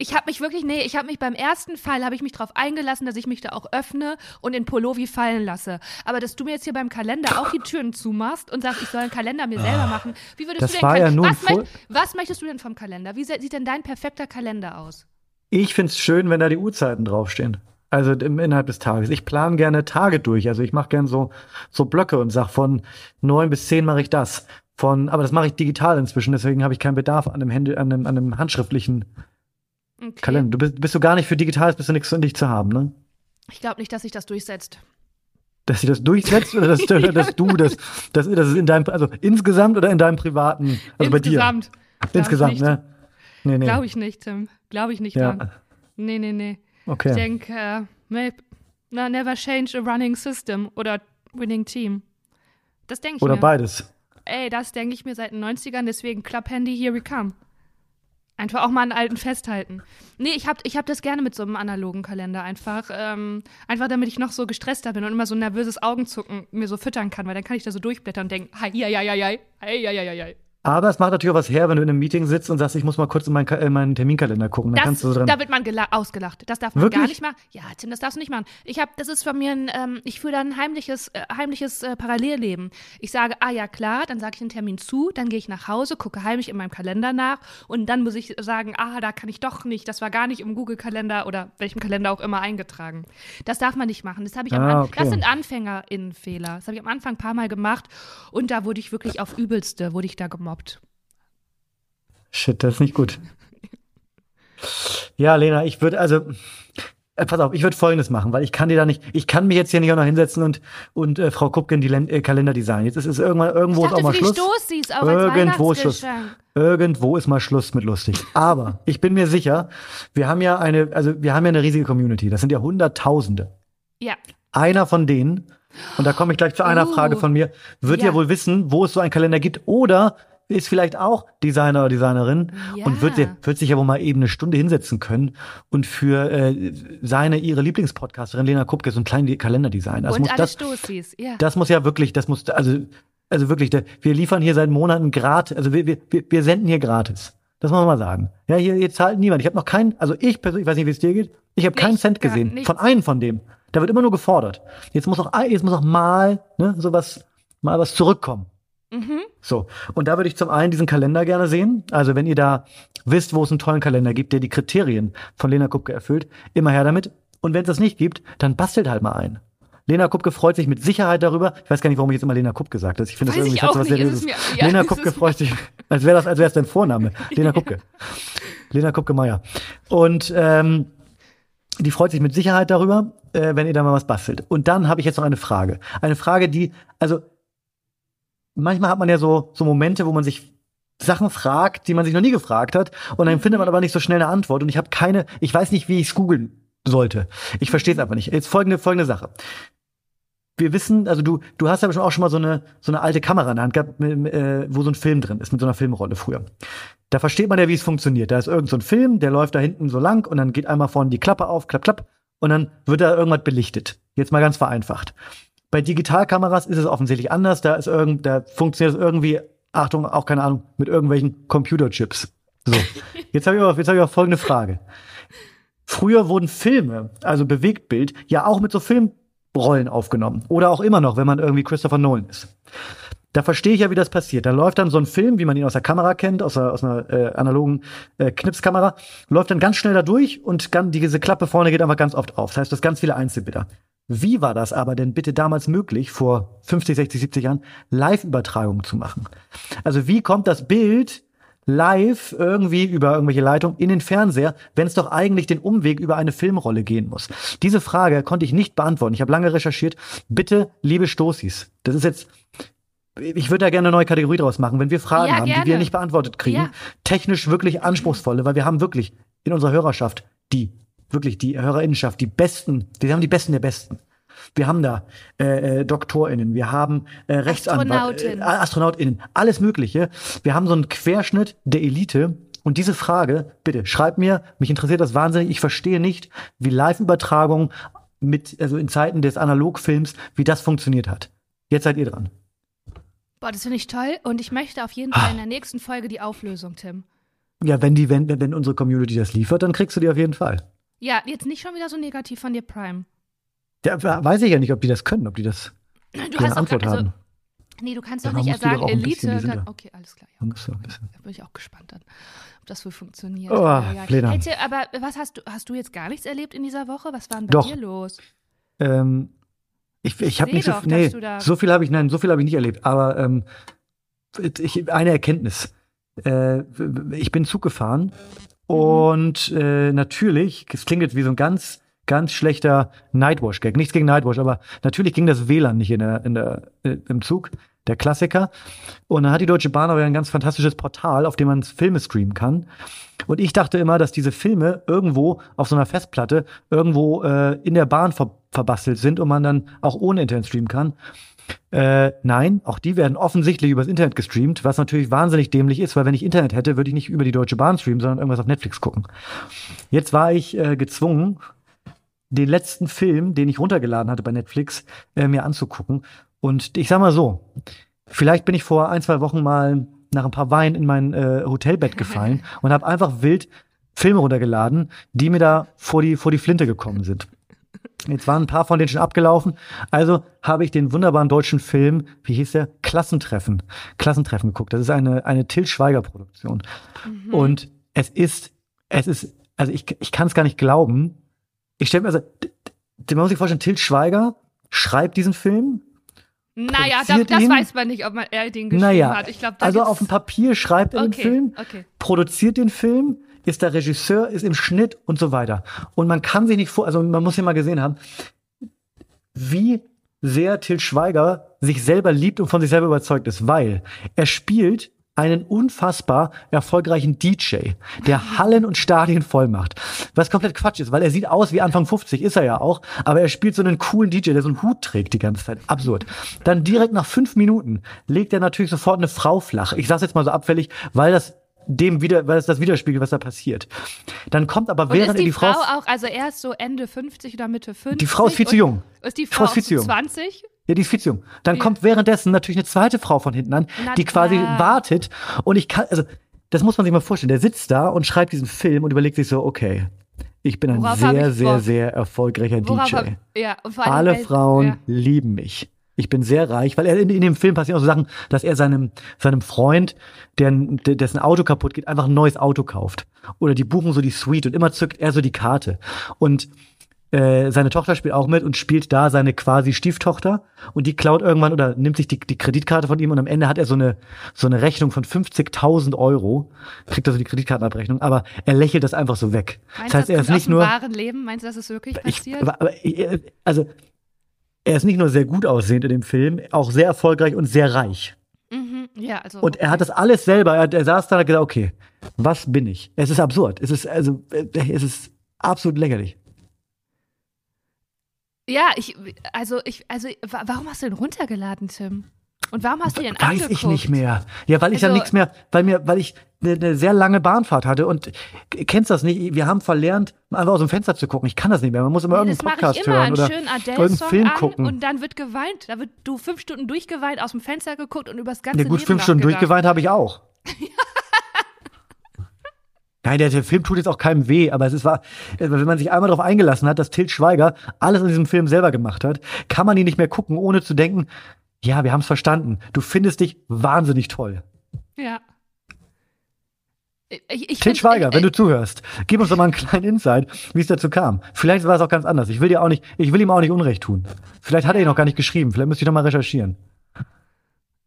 ich habe mich wirklich, nee, ich habe mich beim ersten Fall, habe ich mich darauf eingelassen, dass ich mich da auch öffne und in Polovi fallen lasse. Aber dass du mir jetzt hier beim Kalender auch die Türen zumachst und sagst, ich soll einen Kalender mir selber machen, wie würdest Ah. Das du denn war ja nur ein was, möcht, was möchtest du denn vom Kalender? Wie sieht denn dein perfekter Kalender aus? Ich find's schön, wenn da die Uhrzeiten draufstehen. Also im innerhalb des Tages. Ich plane gerne Tage durch. Also ich mache gerne so so Blöcke und sag von neun bis zehn mache ich das. Von, aber das mache ich digital inzwischen. Deswegen habe ich keinen Bedarf an einem, Hände, an einem, an einem handschriftlichen Okay. Kalender. Du bist, bist du gar nicht für Digitales, bist du nichts für dich zu haben, ne? Ich glaube nicht, dass sich das durchsetzt. Dass sie das durchsetzt oder dass, oder dass du das, das, das ist in deinem, also insgesamt oder in deinem privaten, also bei dir. Insgesamt. Insgesamt, ne? Nee, nee. Glaube ich nicht, Tim. Glaube ich nicht Ja. dran. Nee, nee, nee. Okay. Ich denke, äh, na, never change a running system oder winning team. Das denke ich Oder mir. beides. Ey, das denke ich mir seit den 90ern, deswegen Club Handy, here we come. Einfach auch mal einen alten festhalten. Nee, ich hab, ich hab das gerne mit so einem analogen Kalender einfach. Ähm, einfach damit ich noch so gestresster bin und immer so ein nervöses Augenzucken mir so füttern kann, weil dann kann ich da so durchblättern und denken, hi, ja, ja, ja, ja, hi, ja, ja, ja, ja. Aber es macht natürlich auch was her, wenn du in einem Meeting sitzt und sagst, ich muss mal kurz in meinen, Ka- in meinen Terminkalender gucken. Dann Das, kannst du so dran. da wird man gela- ausgelacht. Das darf man Wirklich? gar nicht machen. Ja, Tim, das darfst du nicht machen. Ich habe, das ist von mir ein, ähm, ich führe da ein heimliches, äh, heimliches äh, Parallelleben. Ich sage, ah ja klar, dann sage ich den Termin zu, dann gehe ich nach Hause, gucke heimlich in meinem Kalender nach und dann muss ich sagen, ah, da kann ich doch nicht. Das war gar nicht im Google-Kalender oder welchem Kalender auch immer eingetragen. Das darf man nicht machen. Das habe ich am Ah, okay. Das sind AnfängerInnenfehler. Das habe ich am Anfang ein paar Mal gemacht und da wurde ich wirklich auf übelste, wurde ich da gemobbt. Shit, das ist nicht gut. Ja, Lena, ich würde, also, äh, pass auf, ich würde Folgendes machen, weil ich kann dir da nicht, ich kann mich jetzt hier nicht auch noch hinsetzen und, und äh, Frau Kupken die Len äh, Kalender designen. Jetzt ist es irgendwann, irgendwo Ich ist auch dachte mal Schluss. Stoßis auch Irgendwo ist Schluss. Irgendwo ist mal Schluss mit lustig. Aber ich bin mir sicher, wir haben ja eine, also wir haben ja eine riesige Community. Das sind ja Hunderttausende. Ja. Einer von denen, und da komme ich gleich zu einer Uh, Frage von mir, wird ja. ja. wohl wissen, wo es so einen Kalender gibt oder ist vielleicht auch Designer oder Designerin Ja. und wird, wird sich ja wohl mal eben eine Stunde hinsetzen können und für äh, seine, ihre Lieblingspodcasterin Lena Kupke so einen kleinen Kalender designen. Das und muss alle das, Stoßis, ja. das muss ja wirklich, das muss, also, also wirklich, wir liefern hier seit Monaten gratis, also wir, wir, wir senden hier gratis. Das muss man mal sagen. Ja, hier, hier zahlt niemand. Ich habe noch keinen, also ich persönlich, ich weiß nicht, wie es dir geht, ich habe keinen Cent gesehen. nichts. Von einem von dem. Da wird immer nur gefordert. Jetzt muss auch, jetzt muss auch mal, ne, sowas, mal was zurückkommen. Mhm. So. Und da würde ich zum einen diesen Kalender gerne sehen. Also wenn ihr da wisst, wo es einen tollen Kalender gibt, der die Kriterien von Lena Kupke erfüllt, immer her damit. Und wenn es das nicht gibt, dann bastelt halt mal ein. Lena Kupke freut sich mit Sicherheit darüber. Ich weiß gar nicht, warum ich jetzt immer Lena Kupke gesagt habe. Ich finde das irgendwie hat so was Seriöses. ja, Lena Kupke freut sich, als wäre das, als wäre es dein Vorname. Lena Kupke. Lena Kupke Meier. Und ähm, die freut sich mit Sicherheit darüber, äh, wenn ihr da mal was bastelt. Und dann habe ich jetzt noch eine Frage. Eine Frage, die, also manchmal hat man ja so, so Momente, wo man sich Sachen fragt, die man sich noch nie gefragt hat. Und dann findet man aber nicht so schnell eine Antwort. Und ich habe keine, ich weiß nicht, wie ich es googeln sollte. Ich verstehe es einfach nicht. Jetzt folgende, folgende Sache. Wir wissen, also du, du hast ja schon auch schon mal so eine, so eine alte Kamera in der Hand gehabt, mit, äh, wo so ein Film drin ist, mit so einer Filmrolle früher. Da versteht man ja, wie es funktioniert. Da ist irgend so ein Film, der läuft da hinten so lang und dann geht einmal vorne die Klappe auf, klapp, klapp, und dann wird da irgendwas belichtet. Jetzt mal ganz vereinfacht. Bei Digitalkameras ist es offensichtlich anders. Da ist irgend, da funktioniert es irgendwie, Achtung, auch keine Ahnung, mit irgendwelchen Computerchips. So. Jetzt habe ich aber, jetzt habe ich aber folgende Frage. Früher wurden Filme, also Bewegtbild, ja auch mit so Filmrollen aufgenommen. Oder auch immer noch, wenn man irgendwie Christopher Nolan ist. Da verstehe ich ja, wie das passiert. Da läuft dann so ein Film, wie man ihn aus der Kamera kennt, aus, einer- aus einer äh, analogen äh, Knipskamera, läuft dann ganz schnell da durch und ganz, diese Klappe vorne geht einfach ganz oft auf. Das heißt, du hast ganz viele Einzelbilder. Wie war das aber denn bitte damals möglich, vor 50, 60, 70 Jahren, Live-Übertragungen zu machen? Also wie kommt das Bild live irgendwie über irgendwelche Leitungen in den Fernseher, wenn es doch eigentlich den Umweg über eine Filmrolle gehen muss? Diese Frage konnte ich nicht beantworten. Ich habe lange recherchiert. Bitte, liebe Stoßis, das ist jetzt ich würde da gerne eine neue Kategorie draus machen, wenn wir Fragen Ja, haben, die gerne. wir nicht beantwortet kriegen, Ja. technisch wirklich anspruchsvolle, weil wir haben wirklich in unserer Hörerschaft die, wirklich die Hörerinnenschaft, die besten, wir haben die Besten der Besten. Wir haben da äh, äh, DoktorInnen, wir haben äh, Rechtsanwalt, äh, Astronautinnen. AstronautInnen, alles Mögliche. Wir haben so einen Querschnitt der Elite. Und diese Frage, bitte, schreibt mir, mich interessiert das wahnsinnig. Ich verstehe nicht, wie Live-Übertragung mit, also in Zeiten des Analogfilms, wie das funktioniert hat. Jetzt seid ihr dran. Boah, das finde ich toll. Und ich möchte auf jeden. Fall in der nächsten Folge die Auflösung, Tim. Ja, wenn die, wenn, wenn unsere Community das liefert, dann kriegst du die auf jeden Fall. Ja, jetzt nicht schon wieder so negativ von dir, Prime. Ja, weiß ich ja nicht, ob die das können, ob die das Du eine hast auch Antwort gar, also, haben. Nee, du kannst Ja, doch man nicht doch sagen, bisschen, Elite. sind Kann, da- okay, alles klar. Ja. Bisschen. Da bin ich auch gespannt dann, ob das wohl funktioniert. Oh, Ja, ja. Erzähl, aber was hast du, hast du jetzt gar nichts erlebt in dieser Woche? Was war denn bei Doch. dir los? Ähm, ich ich habe nicht so doch, nee, da- so viel habe ich nein, so viel habe ich nicht erlebt, aber ähm, ich, eine Erkenntnis. Äh, ich bin Zug gefahren und äh, natürlich, es klingt jetzt wie so ein ganz ganz schlechter Nightwash-Gag. Nichts gegen Nightwash, aber natürlich ging das WLAN nicht in der, in der, äh, im Zug, der Klassiker. Und dann hat die Deutsche Bahn aber ein ganz fantastisches Portal, auf dem man Filme streamen kann. Und ich dachte immer, dass diese Filme irgendwo auf so einer Festplatte irgendwo äh, in der Bahn ver verbastelt sind und man dann auch ohne Internet streamen kann. Äh, nein, auch die werden offensichtlich übers Internet gestreamt, was natürlich wahnsinnig dämlich ist, weil wenn ich Internet hätte, würde ich nicht über die Deutsche Bahn streamen, sondern irgendwas auf Netflix gucken. Jetzt war ich äh, gezwungen, den letzten Film, den ich runtergeladen hatte bei Netflix, äh, mir anzugucken. Und ich sag mal so, vielleicht bin ich vor ein, zwei Wochen mal nach ein paar Wein in mein äh, Hotelbett gefallen und habe einfach wild Filme runtergeladen, die mir da vor die, vor die Flinte gekommen sind. Jetzt waren ein paar von denen schon abgelaufen. Also habe ich den wunderbaren deutschen Film, wie hieß der? Klassentreffen. Klassentreffen geguckt. Das ist eine, eine Till Schweiger Produktion. Und es ist, es ist, also ich, ich kann es gar nicht glauben. Ich stelle mir, also, man muss sich vorstellen, Till Schweiger schreibt diesen Film. Naja, da, das ihn? weiß man nicht, ob man er den geschrieben Naja, hat. Ich glaube, da also auf dem Papier schreibt er den Okay, Film, okay. produziert den Film, ist der Regisseur, ist im Schnitt und so weiter. Und man kann sich nicht vor, also man muss ja mal gesehen haben, wie sehr Till Schweiger sich selber liebt und von sich selber überzeugt ist, weil er spielt einen unfassbar erfolgreichen DJ, der Hallen und Stadien voll macht. Was komplett Quatsch ist, weil er sieht aus wie Anfang 50, ist er ja auch, aber er spielt so einen coolen DJ, der so einen Hut trägt die ganze Zeit. Absurd. Dann direkt nach fünf Minuten legt er natürlich sofort eine Frau flach. Ich sag's jetzt mal so abfällig, weil das dem wieder, weil es das widerspiegelt, was da passiert. Dann kommt aber Und während ist er die die Frau Frau, auch, also er ist so Ende 50 oder Mitte 50? die Frau ist viel zu und- jung. Ist die Frau Frau ist viel zu jung. 20? Ja, die ist viel zu jung. Dann Wie? kommt währenddessen natürlich eine zweite Frau von hinten an, Na die quasi klar. wartet. Und ich kann, also, das muss man sich mal vorstellen. Der sitzt da und schreibt diesen Film und überlegt sich so, okay, ich bin ein Worauf sehr, ich sehr, sehr erfolgreicher Worauf DJ. hab, ja, und Alle Frauen Ja. lieben mich. Ich bin sehr reich, weil er in, in dem Film passieren auch so Sachen, dass er seinem, seinem Freund, der, dessen Auto kaputt geht, einfach ein neues Auto kauft. Oder die buchen so die Suite und immer zückt er so die Karte. Und äh, seine Tochter spielt auch mit und spielt da seine quasi Stieftochter und die klaut irgendwann oder nimmt sich die, die Kreditkarte von ihm und am Ende hat er so eine so eine Rechnung von 50.000 Euro, kriegt also die Kreditkartenabrechnung, aber er lächelt das einfach so weg. Meinst das heißt, du, er das ist kommt nicht nur wahren Leben? Meinst du, das ist wirklich ich, passiert? aber, äh, also er ist nicht nur sehr gut aussehend in dem Film, auch sehr erfolgreich und sehr reich. mhm. Ja, also. Und er hat das alles selber. Er, er saß da und hat gesagt, okay, was bin ich? Es ist absurd. Es ist also, äh, es ist absolut lächerlich. ja, ich, also ich, also wa- warum hast du den runtergeladen, Tim? Und warum hast du den Weiß angeguckt? ich nicht mehr. Ja, weil ich ja Also- nichts mehr, weil mir, weil ich eine, eine sehr lange Bahnfahrt hatte und kennst das nicht? Wir haben verlernt, einfach aus dem Fenster zu gucken. Ich kann das nicht mehr. Man muss immer Nee, irgendeinen Podcast immer, hören einen oder Adele-Song Film gucken. und dann wird geweint. Da wird du fünf Stunden durchgeweint, aus dem Fenster geguckt und übers ganze Ja gut, Leben fünf Stunden durchgeweint habe ich auch. Nein, der, der Film tut jetzt auch keinem weh, aber es ist war, wenn man sich einmal darauf eingelassen hat, dass Til Schweiger alles in diesem Film selber gemacht hat, kann man ihn nicht mehr gucken, ohne zu denken, ja, wir haben es verstanden. Du findest dich wahnsinnig toll. Ja. Ich, ich Til Schweiger, äh, wenn du zuhörst, gib uns doch mal einen kleinen Insight, wie es dazu kam. Vielleicht war es auch ganz anders. Ich will dir auch nicht, ich will ihm auch nicht Unrecht tun. Vielleicht hat er ihn noch gar nicht geschrieben. Vielleicht müsste ich noch mal recherchieren.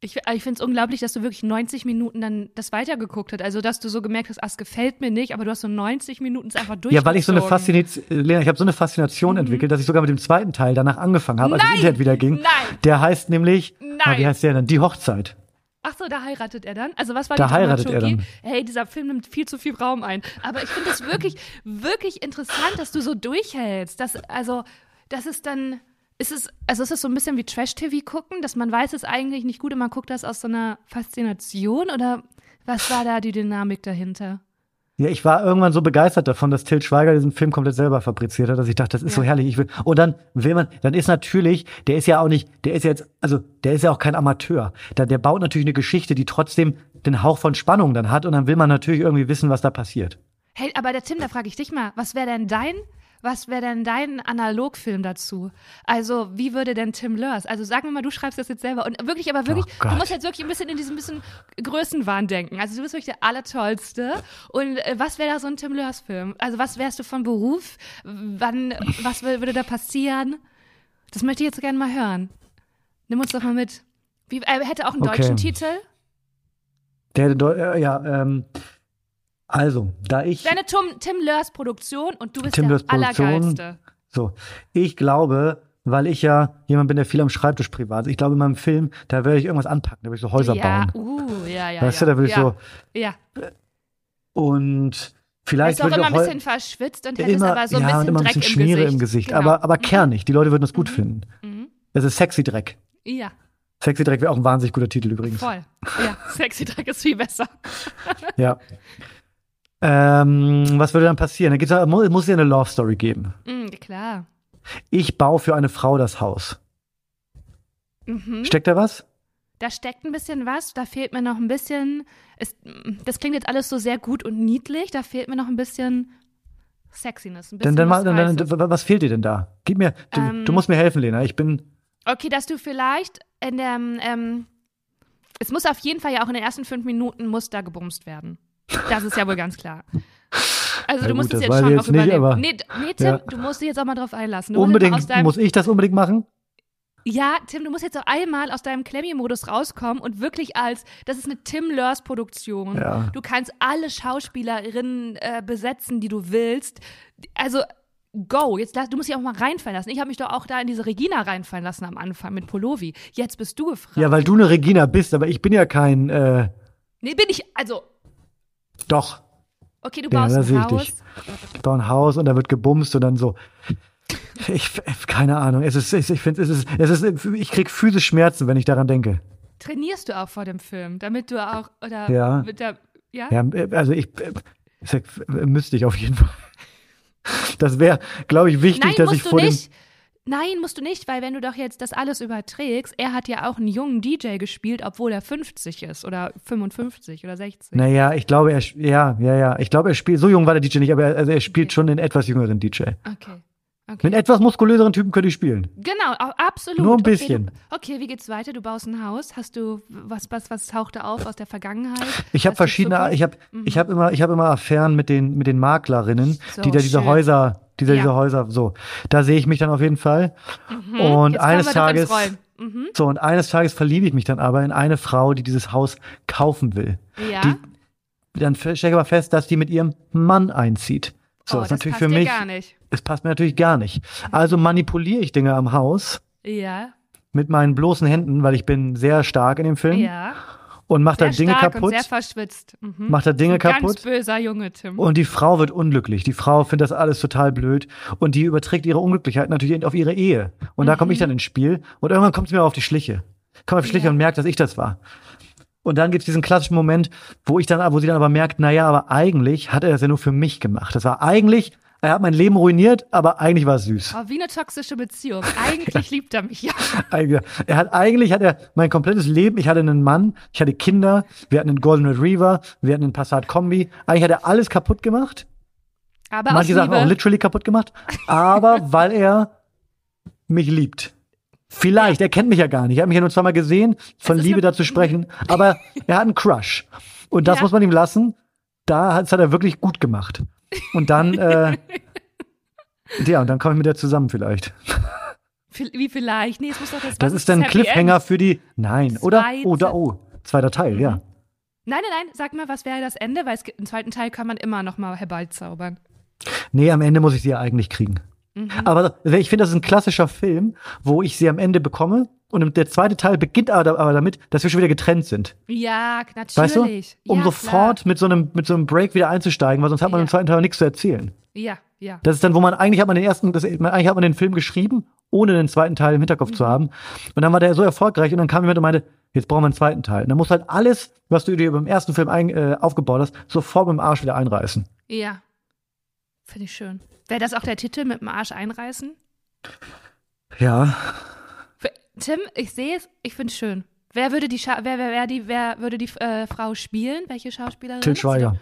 Ich, ich finde es unglaublich, dass du wirklich 90 Minuten dann das weitergeguckt hast. Also, dass du so gemerkt hast, ah, es gefällt mir nicht, aber du hast so 90 Minuten es einfach durch. Ja, weil ich so eine Faszination, Lena, ich habe so eine Faszination entwickelt, dass ich sogar mit dem zweiten Teil danach angefangen habe, als das Mhm. Internet wieder ging. Nein! Der heißt nämlich, Nein! Ah, wie heißt der denn? Die Hochzeit. Ach so, da heiratet er dann. Also was war Da die heiratet er dann. Hey, dieser Film nimmt viel zu viel Raum ein. Aber ich finde es wirklich, wirklich interessant, dass du so durchhältst. Dass, also, das ist dann, ist es, also ist es so ein bisschen wie Trash-TV gucken, dass man weiß es eigentlich nicht gut und man guckt das aus so einer Faszination oder was war da die Dynamik dahinter? Ja, ich war irgendwann so begeistert davon, dass Til Schweiger diesen Film komplett selber fabriziert hat, dass ich dachte, das ist so Ja. herrlich. Ich will, und dann will man, dann ist natürlich, der ist ja auch nicht, der ist jetzt, also der ist ja auch kein Amateur. Da, der baut natürlich eine Geschichte, die trotzdem den Hauch von Spannung dann hat und dann will man natürlich irgendwie wissen, was da passiert. Hey, aber der Tim, da frage ich dich mal, was wäre denn dein, was wäre denn dein Analogfilm dazu? Also, wie würde denn Tim Lörs? Also, sagen wir mal, du schreibst das jetzt selber und wirklich, aber wirklich, Oh du musst jetzt wirklich ein bisschen in diesem bisschen Größenwahn denken. Also, du bist wirklich der Allertollste. Und äh, was wäre da so ein Tim Lörs-Film? Also, was wärst du von Beruf? Wann, was wür- würde da passieren? Das möchte ich jetzt gerne mal hören. Nimm uns doch mal mit. Wie, er hätte auch einen Okay. deutschen Titel. Der, der äh, ja, ähm, also, da ich, Deine Tim, Tim Lörs Produktion und du bist Tim der Lörs. Allergeilste. so, ich glaube, weil ich ja jemand bin, der viel am Schreibtisch privat ist, ich glaube, in meinem Film, da werde ich irgendwas anpacken, da werde ich so Häuser ja, bauen. Uh, ja, ja. Weißt ja. du, da will ich ja. so, Ja. und vielleicht ist auch würde ich immer auch ein bisschen verschwitzt und hätte es immer, aber so ein ja, bisschen und immer ein Dreck bisschen im Schmiere Gesicht. im Gesicht, Genau. aber, aber kernig. Die Leute würden das gut finden. Mhm. Das ist Sexy Dreck. Ja, Sexy Dreck wäre auch ein wahnsinnig guter Titel übrigens. voll. Ja, sexy Dreck ist viel besser. Ja. Ähm, was würde dann passieren? Da gibt's, muss ja eine Love Story geben. Mhm, klar. Ich baue für eine Frau das Haus. Mhm. Steckt da was? Da steckt ein bisschen was, da fehlt mir noch ein bisschen. Es, das klingt jetzt alles so sehr gut und niedlich, da fehlt mir noch ein bisschen Sexiness. Ein bisschen Dann, dann, dann, dann, was fehlt dir denn da? Gib mir, du, Ähm, du musst mir helfen, Lena. Ich bin, Okay, dass du vielleicht in der. Ähm, es muss auf jeden Fall ja auch in den ersten fünf Minuten muss da gebumst werden. Das ist ja wohl ganz klar. Also Ja du musst gut, es jetzt schon jetzt nicht, überleben. aber- nee, nee, Tim, Ja. du musst dich jetzt auch mal drauf einlassen. Du unbedingt, deinem, muss ich das unbedingt machen? Ja, Tim, du musst jetzt auch einmal aus deinem Klemmi-Modus rauskommen und wirklich als, das ist eine Tim Lörs-Produktion. Ja. Du kannst alle Schauspielerinnen äh, besetzen, die du willst. Also, go. Jetzt lass, du musst dich auch mal reinfallen lassen. Ich habe mich doch auch da in diese Regina reinfallen lassen am Anfang mit Polovi. Jetzt bist du gefragt. Ja, weil du eine Regina bist, aber ich bin ja kein, äh, Nee, bin ich, also, doch. okay, du Ja, baust da ein sehe ich Haus. Ich baue ein Haus und da wird gebumst und dann so. Ich, keine Ahnung. Es ist, ich, finde, es ist, es ist, ich krieg physisch Schmerzen, wenn ich daran denke. Trainierst du auch vor dem Film, damit du auch, oder Ja. der, ja? Ja, also ich, äh, sag, müsste ich auf jeden Fall. Das wäre, glaube ich, wichtig, Nein, dass ich vor dem. Nein, musst du nicht, weil wenn du doch jetzt das alles überträgst, er hat ja auch einen jungen DJ gespielt, obwohl er 50 ist oder 55 oder 60. Naja, ich glaube, er, ja, ja, ja. Ich glaube, er spielt, so jung war der DJ nicht, aber er, also er spielt Okay. schon den etwas jüngeren DJ. Okay. Okay. Mit etwas muskulöseren Typen könnte ich spielen. Genau, au- absolut. Nur ein Okay, bisschen. du, okay, wie geht's weiter? Du baust ein Haus. Hast du was, was, was tauchte auf aus der Vergangenheit? Ich habe verschiedene, ich habe, ich habe immer, ich habe immer Affären mit den, mit den Maklerinnen, So, die da diese schön. Häuser, Diese, Ja. diese Häuser, so. Da sehe ich mich dann auf jeden Fall. Und Mhm. Kommen eines Tages. Mhm. so, und eines Tages verliebe ich mich dann aber in eine Frau, die dieses Haus kaufen will. Ja. Die, dann stelle ich aber fest, dass die mit ihrem Mann einzieht. So, oh, ist das natürlich passt für mich, gar nicht. es passt mir natürlich gar nicht. Also manipuliere ich Dinge am Haus Ja. mit meinen bloßen Händen, weil ich bin sehr stark in dem Film Ja. Und mache da Sehr Dinge stark kaputt. und sehr verschwitzt. Mhm. Macht da Dinge Ganz kaputt. böser Junge, Tim. Und die Frau wird unglücklich. Die Frau findet das alles total blöd. Und die überträgt ihre Unglücklichkeit natürlich auf ihre Ehe. Und da komme ich dann ins Spiel. Und irgendwann kommt es mir auf die Schliche. Kommt auf die Schliche Ja. und merkt, dass ich das war. Und dann gibt es diesen klassischen Moment, wo ich dann, wo sie dann aber merkt, naja, aber eigentlich hat er das ja nur für mich gemacht. Das war eigentlich, er hat mein Leben ruiniert, aber eigentlich war es süß. Oh, wie eine toxische Beziehung. Eigentlich liebt er mich ja. Eigentlich- Er hat eigentlich hat er mein komplettes Leben. Ich hatte einen Mann, ich hatte Kinder, wir hatten einen Golden Retriever, wir hatten einen Passat Kombi. Eigentlich hat er alles kaputt gemacht. Aber Manche Sachen auch literally kaputt gemacht. Aber weil er mich liebt. Vielleicht, er kennt mich ja gar nicht. Er hat mich ja nur zweimal gesehen, von Liebe dazu sprechen. Aber er hat einen Crush. Und das Ja. muss man ihm lassen. Da hat, das hat er wirklich gut gemacht. Und dann, äh, ja, und dann komme ich mit der zusammen vielleicht. Vi- Wie vielleicht? Nee, es muss doch das Das ist dann ein Cliffhanger End? für die. Nein, oder? Zweite. Oder oh, zweiter Teil, ja. Nein, nein, nein. Sag mal, was wäre das Ende? Weil es gibt, im zweiten Teil kann man immer noch mal herbeizaubern. Nee, am Ende muss ich sie ja eigentlich kriegen. Mhm. Aber ich finde, das ist ein klassischer Film, wo ich sie am Ende bekomme. Und der zweite Teil beginnt aber, damit, dass wir schon wieder getrennt sind. Ja, natürlich. Weißt du? Um ja, sofort mit so, einem, mit so einem Break wieder einzusteigen, weil sonst hat man Ja. im zweiten Teil nichts zu erzählen. Ja, ja. Das ist dann, wo man eigentlich hat man den ersten, das, eigentlich hat man den Film geschrieben, ohne den zweiten Teil im Hinterkopf Mhm. zu haben. Und dann war der so erfolgreich und dann kam jemand und meinte, jetzt brauchen wir einen zweiten Teil. Und dann musst du halt alles, was du dir beim ersten Film ein, äh, aufgebaut hast, sofort mit dem Arsch wieder einreißen. Ja. Finde ich schön. Wäre das auch der Titel mit dem Arsch einreißen? Ja, Tim, ich sehe es, ich finde es schön. Wer würde die, Scha wer, wer, wer, die, wer würde die äh, Frau spielen? Welche Schauspielerin? Till Schweiger.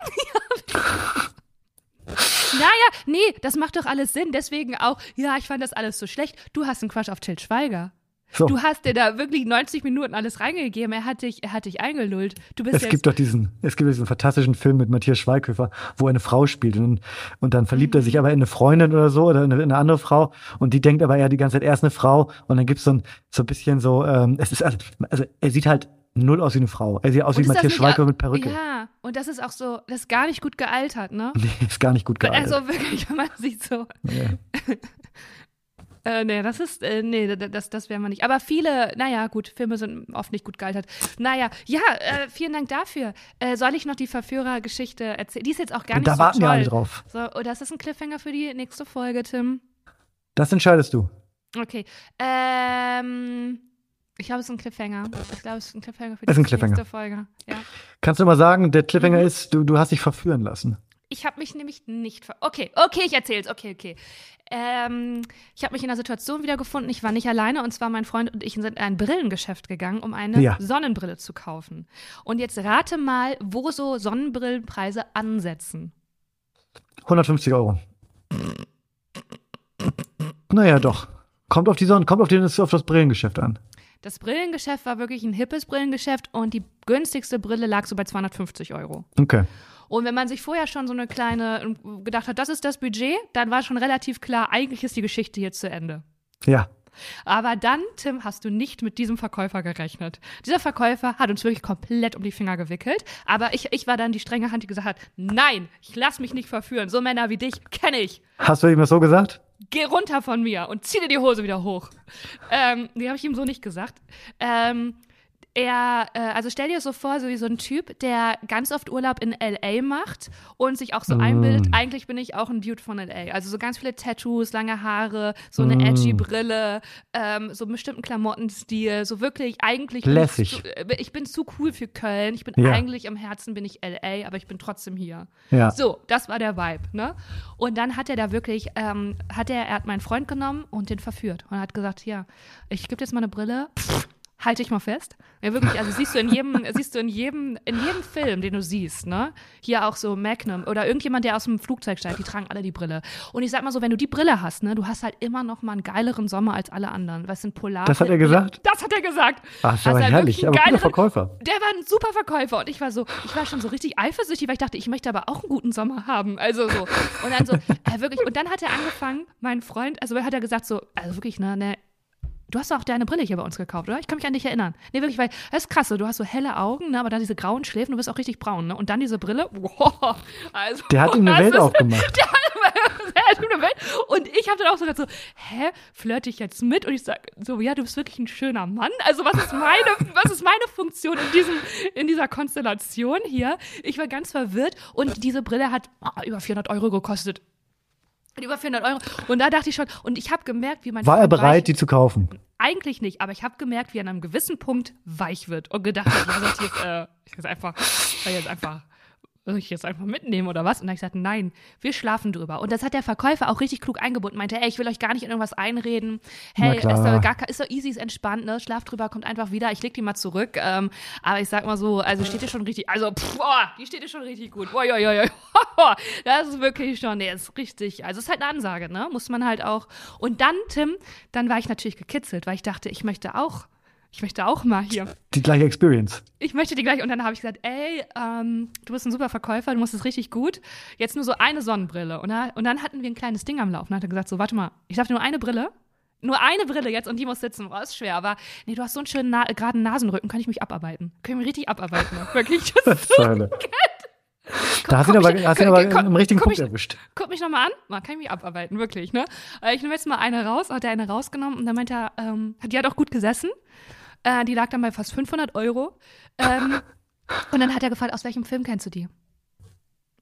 Naja, nee, das macht doch alles Sinn. Deswegen auch, ja, ich fand das alles so schlecht. Du hast einen Quatsch auf Till Schweiger. So. Du hast dir da wirklich 90 Minuten alles reingegeben. Er hat dich, er hat dich eingelullt. Du bist Es gibt doch diesen, es gibt diesen fantastischen Film mit Matthias Schweighöfer, wo eine Frau spielt und, und dann verliebt er sich aber in eine Freundin oder so oder in eine, in eine andere Frau und die denkt aber ja die ganze Zeit, er ist eine Frau und dann gibt's so ein, so ein bisschen so, ähm, es ist, also, also er sieht halt null aus wie eine Frau. Er sieht aus wie Matthias Schweighöfer mit Perücke. Ja, und das ist auch so, das ist gar nicht gut gealtert, ne? Nee, ist gar nicht gut gealtert. Also wirklich, wenn man sieht so. Nee. Äh, nee, das ist, äh, nee, da- das, das wäre man nicht. Aber viele, naja, gut, Filme sind oft nicht gut gealtert. Naja, ja, äh, vielen Dank dafür. Äh, soll ich noch die Verführergeschichte erzählen? Die ist jetzt auch gar nicht da so warten toll. wir alle drauf. So, ist das ein Cliffhanger für die nächste Folge, Tim? Das entscheidest du. Okay. Ähm, ich glaube, es ist ein Cliffhanger. Ich glaube, es ist ein Cliffhanger für die Ist ein Cliffhanger. nächste Folge. Ja. Kannst du mal sagen, der Cliffhanger Mhm. ist, du, du hast dich verführen lassen. Ich habe mich nämlich nicht ver Okay, okay, ich erzähl's. Okay, okay. Ähm, ich habe mich in einer Situation wiedergefunden. Ich war nicht alleine und zwar mein Freund und ich sind in ein Brillengeschäft gegangen, um eine Ja. Sonnenbrille zu kaufen. Und jetzt rate mal, wo so Sonnenbrillenpreise ansetzen. 150 Euro. Naja, doch. Kommt auf die Sonne, kommt auf, den, auf das Brillengeschäft an. Das Brillengeschäft war wirklich ein hippes Brillengeschäft und die günstigste Brille lag so bei 250 Euro. Okay. Und wenn man sich vorher schon so eine kleine gedacht hat, das ist das Budget, dann war schon relativ klar, eigentlich ist die Geschichte jetzt zu Ende. Ja. Aber dann, Tim, hast du nicht mit diesem Verkäufer gerechnet. Dieser Verkäufer hat uns wirklich komplett um die Finger gewickelt. Aber ich, ich war dann die strenge Hand, die gesagt hat, nein, ich lass mich nicht verführen. So Männer wie dich kenne ich. Hast du ihm das so gesagt? Geh runter von mir und zieh dir die Hose wieder hoch. Ähm, die habe ich ihm so nicht gesagt. Ähm, er, äh, also stell dir so vor, so wie so ein Typ, der ganz oft Urlaub in L.A. macht und sich auch so einbildet, eigentlich bin ich auch ein Dude von L.A. Also so ganz viele Tattoos, lange Haare, so eine edgy Brille, ähm, so einen bestimmten Klamottenstil, so wirklich eigentlich bin Lässig. Ich, äh, ich bin zu cool für Köln, ich bin Ja. eigentlich im Herzen bin ich L.A., aber ich bin trotzdem hier. Ja. So, das war der Vibe, ne? Und dann hat er da wirklich, ähm, hat er, er hat meinen Freund genommen und den verführt und hat gesagt, ja, ich gebe jetzt mal eine Brille, pff, Halte ich mal fest. Ja, wirklich, also siehst du in jedem, siehst du in jedem, in jedem Film, den du siehst, ne? Hier auch so Magnum oder irgendjemand, der aus dem Flugzeug steigt, die tragen alle die Brille. Und ich sag mal so, wenn du die Brille hast, ne, du hast halt immer noch mal einen geileren Sommer als alle anderen. Was sind Polar. Das hat er gesagt? Das hat er gesagt. Ach, das war Hast halt herrlich, wirklich aber guter Verkäufer. Der war ein super Verkäufer und ich war so, ich war schon so richtig eifersüchtig, weil ich dachte, ich möchte aber auch einen guten Sommer haben. Also so. Und dann so, äh, wirklich, und dann hat er angefangen, mein Freund, also hat er gesagt so, also wirklich, ne, ne, du hast doch auch deine Brille hier bei uns gekauft, oder? Ich kann mich an dich erinnern. Nee, wirklich, weil, das ist krass, du hast so helle Augen, ne, aber dann diese grauen Schläfen, du bist auch richtig braun, ne? Und dann diese Brille, wow, also. Der hat ihm eine Welt ist- aufgemacht. der hat eine Welt. Und ich habe dann auch so gedacht, so, hä, flirte ich jetzt mit? Und ich sage so, ja, du bist wirklich ein schöner Mann. Also was ist meine, was ist meine Funktion in, diesem, in dieser Konstellation hier? Ich war ganz verwirrt und diese Brille hat ah, über 400 Euro gekostet. Über 400 Euro. Und da dachte ich schon, und ich habe gemerkt, wie mein War er bereit, weich- die zu kaufen? Eigentlich nicht, aber ich habe gemerkt, wie er an einem gewissen Punkt weich wird und gedacht, ich jetzt, äh, ich jetzt einfach, ich jetzt einfach, soll ich jetzt einfach mitnehmen oder was? Und dann habe ich gesagt, nein, wir schlafen drüber. Und das hat der Verkäufer auch richtig klug eingebunden. Meinte, ey, ich will euch gar nicht in irgendwas einreden. Hey, ist doch, gar, ist doch easy, ist entspannt, ne? Schlaft drüber, kommt einfach wieder. Ich leg die mal zurück. Ähm, aber ich sag mal so, also steht ihr schon richtig, also, pff, oh, die steht ihr schon richtig gut. Oi, oi, oi. Das ist wirklich schon, nee, ist richtig. Also, ist halt eine Ansage, ne? Muss man halt auch. Und dann, Tim, dann war ich natürlich gekitzelt, weil ich dachte, ich möchte auch, ich möchte auch mal hier Die gleiche Experience. ich möchte die gleich. Und dann habe ich gesagt, ey, ähm, du bist ein super Verkäufer, du machst es richtig gut. Jetzt nur so eine Sonnenbrille. Und, da, und dann hatten wir ein kleines Ding am Laufen. Dann hat er gesagt, so, warte mal, ich darf nur eine Brille. Nur eine Brille jetzt und die muss sitzen. Boah, ist schwer. Aber nee, du hast so einen schönen Na geraden Nasenrücken, kann ich mich abarbeiten. Ich mich richtig abarbeiten. Wirklich. Das ist so, Hölle. Da hast du ihn aber, mich- hast ihn aber guck- im richtigen Punkt mich- erwischt. guck mich nochmal an. Man kann ich mich abarbeiten, wirklich, ne? Äh, Ich nehme jetzt mal eine raus, hat er eine rausgenommen und dann meinte er, ähm, die hat auch gut gesessen. Äh, die lag dann bei fast 500 Euro. Ähm, und dann hat er gefragt, aus welchem Film kennst du die?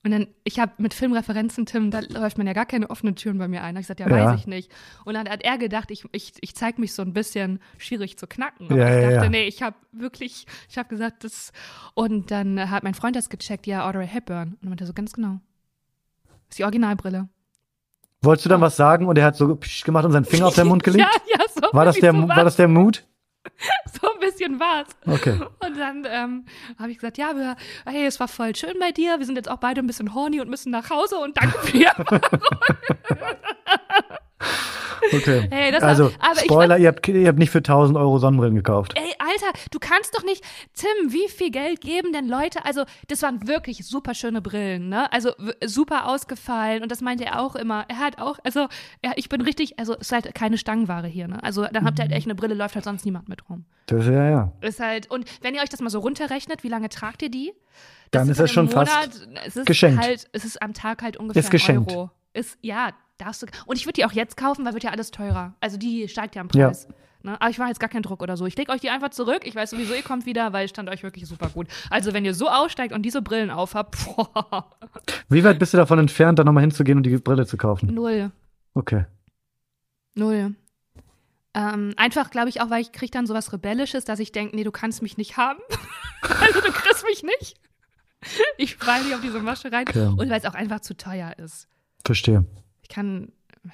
Und dann, ich habe mit Filmreferenzen, Tim, da läuft man ja gar keine offenen Türen bei mir ein. Da ich gesagt, ja, Ja. weiß ich nicht. Und dann hat er gedacht, ich, ich, ich zeige mich so ein bisschen schwierig zu knacken. Aber Ja, ich dachte, ja. nee, ich habe wirklich, ich habe gesagt, das. Und dann hat mein Freund das gecheckt, ja, Audrey Hepburn. Und dann meinte er so, ganz genau. Das ist die Originalbrille. Wolltest du dann was sagen und er hat so gemacht und seinen Finger auf den Mund gelegt? Ja, ja, so War das der, so war das der Mut? So ein bisschen war's. Okay. Und dann ähm, habe ich gesagt, ja, wir, hey, es war voll schön bei dir. Wir sind jetzt auch beide ein bisschen horny und müssen nach Hause und danke für die Okay. Hey, das also, aber ich Spoiler, ihr habt, ihr habt nicht für 1000 Euro Sonnenbrillen gekauft. Ey, Alter, du kannst doch nicht, Tim, wie viel Geld geben denn Leute? Also, das waren wirklich super schöne Brillen, ne? Also, super ausgefallen und das meinte er auch immer. Er hat auch, also, er, ich bin richtig, also, es ist halt keine Stangenware hier, ne? Also, dann habt ihr halt echt eine Brille, läuft halt sonst niemand mit rum. Das ist ja, ja. Ist halt, und wenn ihr euch das mal so runterrechnet, wie lange tragt ihr die? Dann ist das schon im fast es ist geschenkt. Halt, es ist am Tag halt ungefähr Ist geschenkt. Euro. Ist, ja, darfst du. Und ich würde die auch jetzt kaufen, weil wird ja alles teurer. Also die steigt ja im Ja. Preis. Ne? Aber ich mache jetzt gar keinen Druck oder so. Ich lege euch die einfach zurück. Ich weiß sowieso, ihr kommt wieder, weil es stand euch wirklich super gut. Also wenn ihr so aussteigt und diese Brillen aufhabt, boah, Wie weit bist du davon entfernt, da nochmal hinzugehen und die Brille zu kaufen? null. Okay. Null. Ähm, einfach, glaube ich, auch, weil ich kriege dann sowas Rebellisches, dass ich denke, nee, du kannst mich nicht haben. also du kriegst mich nicht. Ich falle nicht auf diese Masche rein. Okay. Und weil es auch einfach zu teuer ist. Verstehe. Ich kann,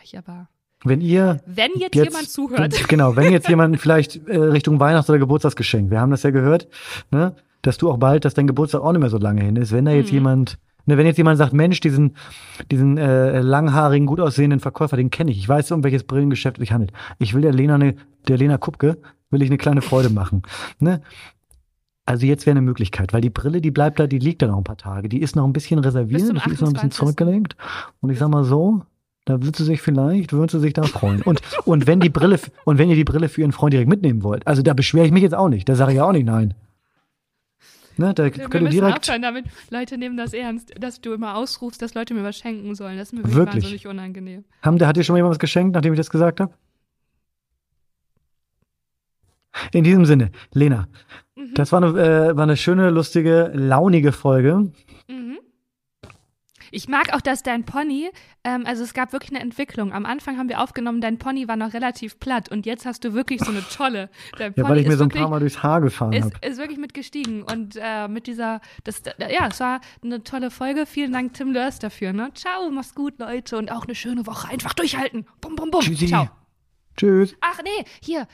ich aber. Wenn ihr Wenn jetzt, jetzt, jemand zuhört. genau, wenn jetzt jemand vielleicht äh, Richtung Weihnachts- oder Geburtstagsgeschenk, wir haben das ja gehört, ne, dass du auch bald, dass dein Geburtstag auch nicht mehr so lange hin ist. Wenn da jetzt Mhm. jemand, ne, wenn jetzt jemand sagt, Mensch, diesen, diesen äh, langhaarigen, gut aussehenden Verkäufer, den kenne ich. Ich weiß, um welches Brillengeschäft es sich handelt. Ich will der Lena, eine, der Lena Kupke, will ich eine kleine Freude machen. Ne? Also jetzt wäre eine Möglichkeit, weil die Brille, die bleibt da, die liegt da noch ein paar Tage. Die ist noch ein bisschen reserviert, die ist noch ein bisschen 28.. zurückgelegt. Und ich sag mal so, da würde sie sich vielleicht, würde sie sich da freuen. Und, und wenn die Brille, und wenn ihr die Brille für ihren Freund direkt mitnehmen wollt, also da beschwere ich mich jetzt auch nicht, da sage ich ja auch nicht nein. Ne, da Wir könnt ihr müssen direkt, aufhören damit. Leute nehmen das ernst, dass du immer ausrufst, dass Leute mir was schenken sollen. Das ist mir wirklich, Wirklich? wahnsinnig unangenehm. haben, hat dir schon mal jemand was geschenkt, nachdem ich das gesagt habe? In diesem Sinne, Lena, Mhm. das war eine, äh, war eine schöne, lustige, launige Folge. Mhm. Ich mag auch, dass dein Pony, ähm, also es gab wirklich eine Entwicklung. Am Anfang haben wir aufgenommen, dein Pony war noch relativ platt und jetzt hast du wirklich so eine tolle. Dein Ja, Pony weil ich mir so ein wirklich, paar Mal durchs Haar gefahren habe. ist wirklich mitgestiegen und äh, mit dieser, das, ja, es war eine tolle Folge. Vielen Dank, Tim Lörs, dafür. Ne? Ciao, mach's gut, Leute und auch eine schöne Woche. Einfach durchhalten. Bum, bum, bum. Tschüssi. Ciao. Tschüss. Ach nee, hier.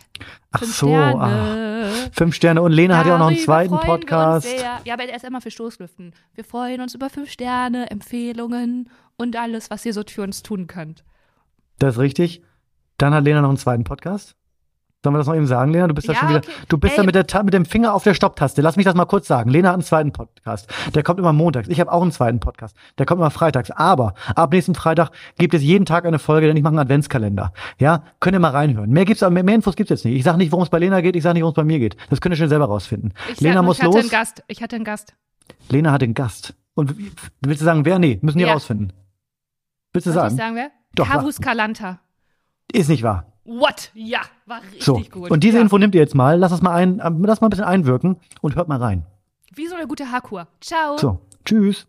Ach Fünf so, Sterne. Fünf Sterne. Und Lena hat ja auch noch einen Darüber zweiten Podcast. Ja, aber er ist immer für Stoßlüften. Wir freuen uns über fünf Sterne, Empfehlungen und alles, was ihr so für uns tun könnt. Das ist richtig. Dann hat Lena noch einen zweiten Podcast. Sollen wir das noch eben sagen, Lena? Du bist da Ja, schon wieder, okay. du bist Ey. da mit, der, mit dem Finger auf der Stopptaste. Lass mich das mal kurz sagen. Lena hat einen zweiten Podcast. Der kommt immer montags. Ich habe auch einen zweiten Podcast. Der kommt immer freitags. Aber ab nächsten Freitag gibt es jeden Tag eine Folge, denn ich mache einen Adventskalender. Ja, könnt ihr mal reinhören. Mehr gibt's, mehr, mehr Infos gibt's jetzt nicht. Ich sage nicht, worum es bei Lena geht. Ich sage nicht, worum es bei mir geht. Das könnt ihr schon selber rausfinden. Ich Lena sag, muss ich hatte los. einen Gast. Ich hatte einen Gast. Lena hat den Gast. Und willst du sagen, wer? Nee, müssen die Ja. rausfinden. Willst du Soll ich sagen? sagen, wer? Doch, Carus Calanta. Ist nicht wahr. What? Ja, war richtig So. gut. Und diese ja. Info nehmt ihr jetzt mal. Lass das mal ein, äh, lass mal ein bisschen einwirken und hört mal rein. Wie so eine gute Haarkur. Ciao. So. Tschüss.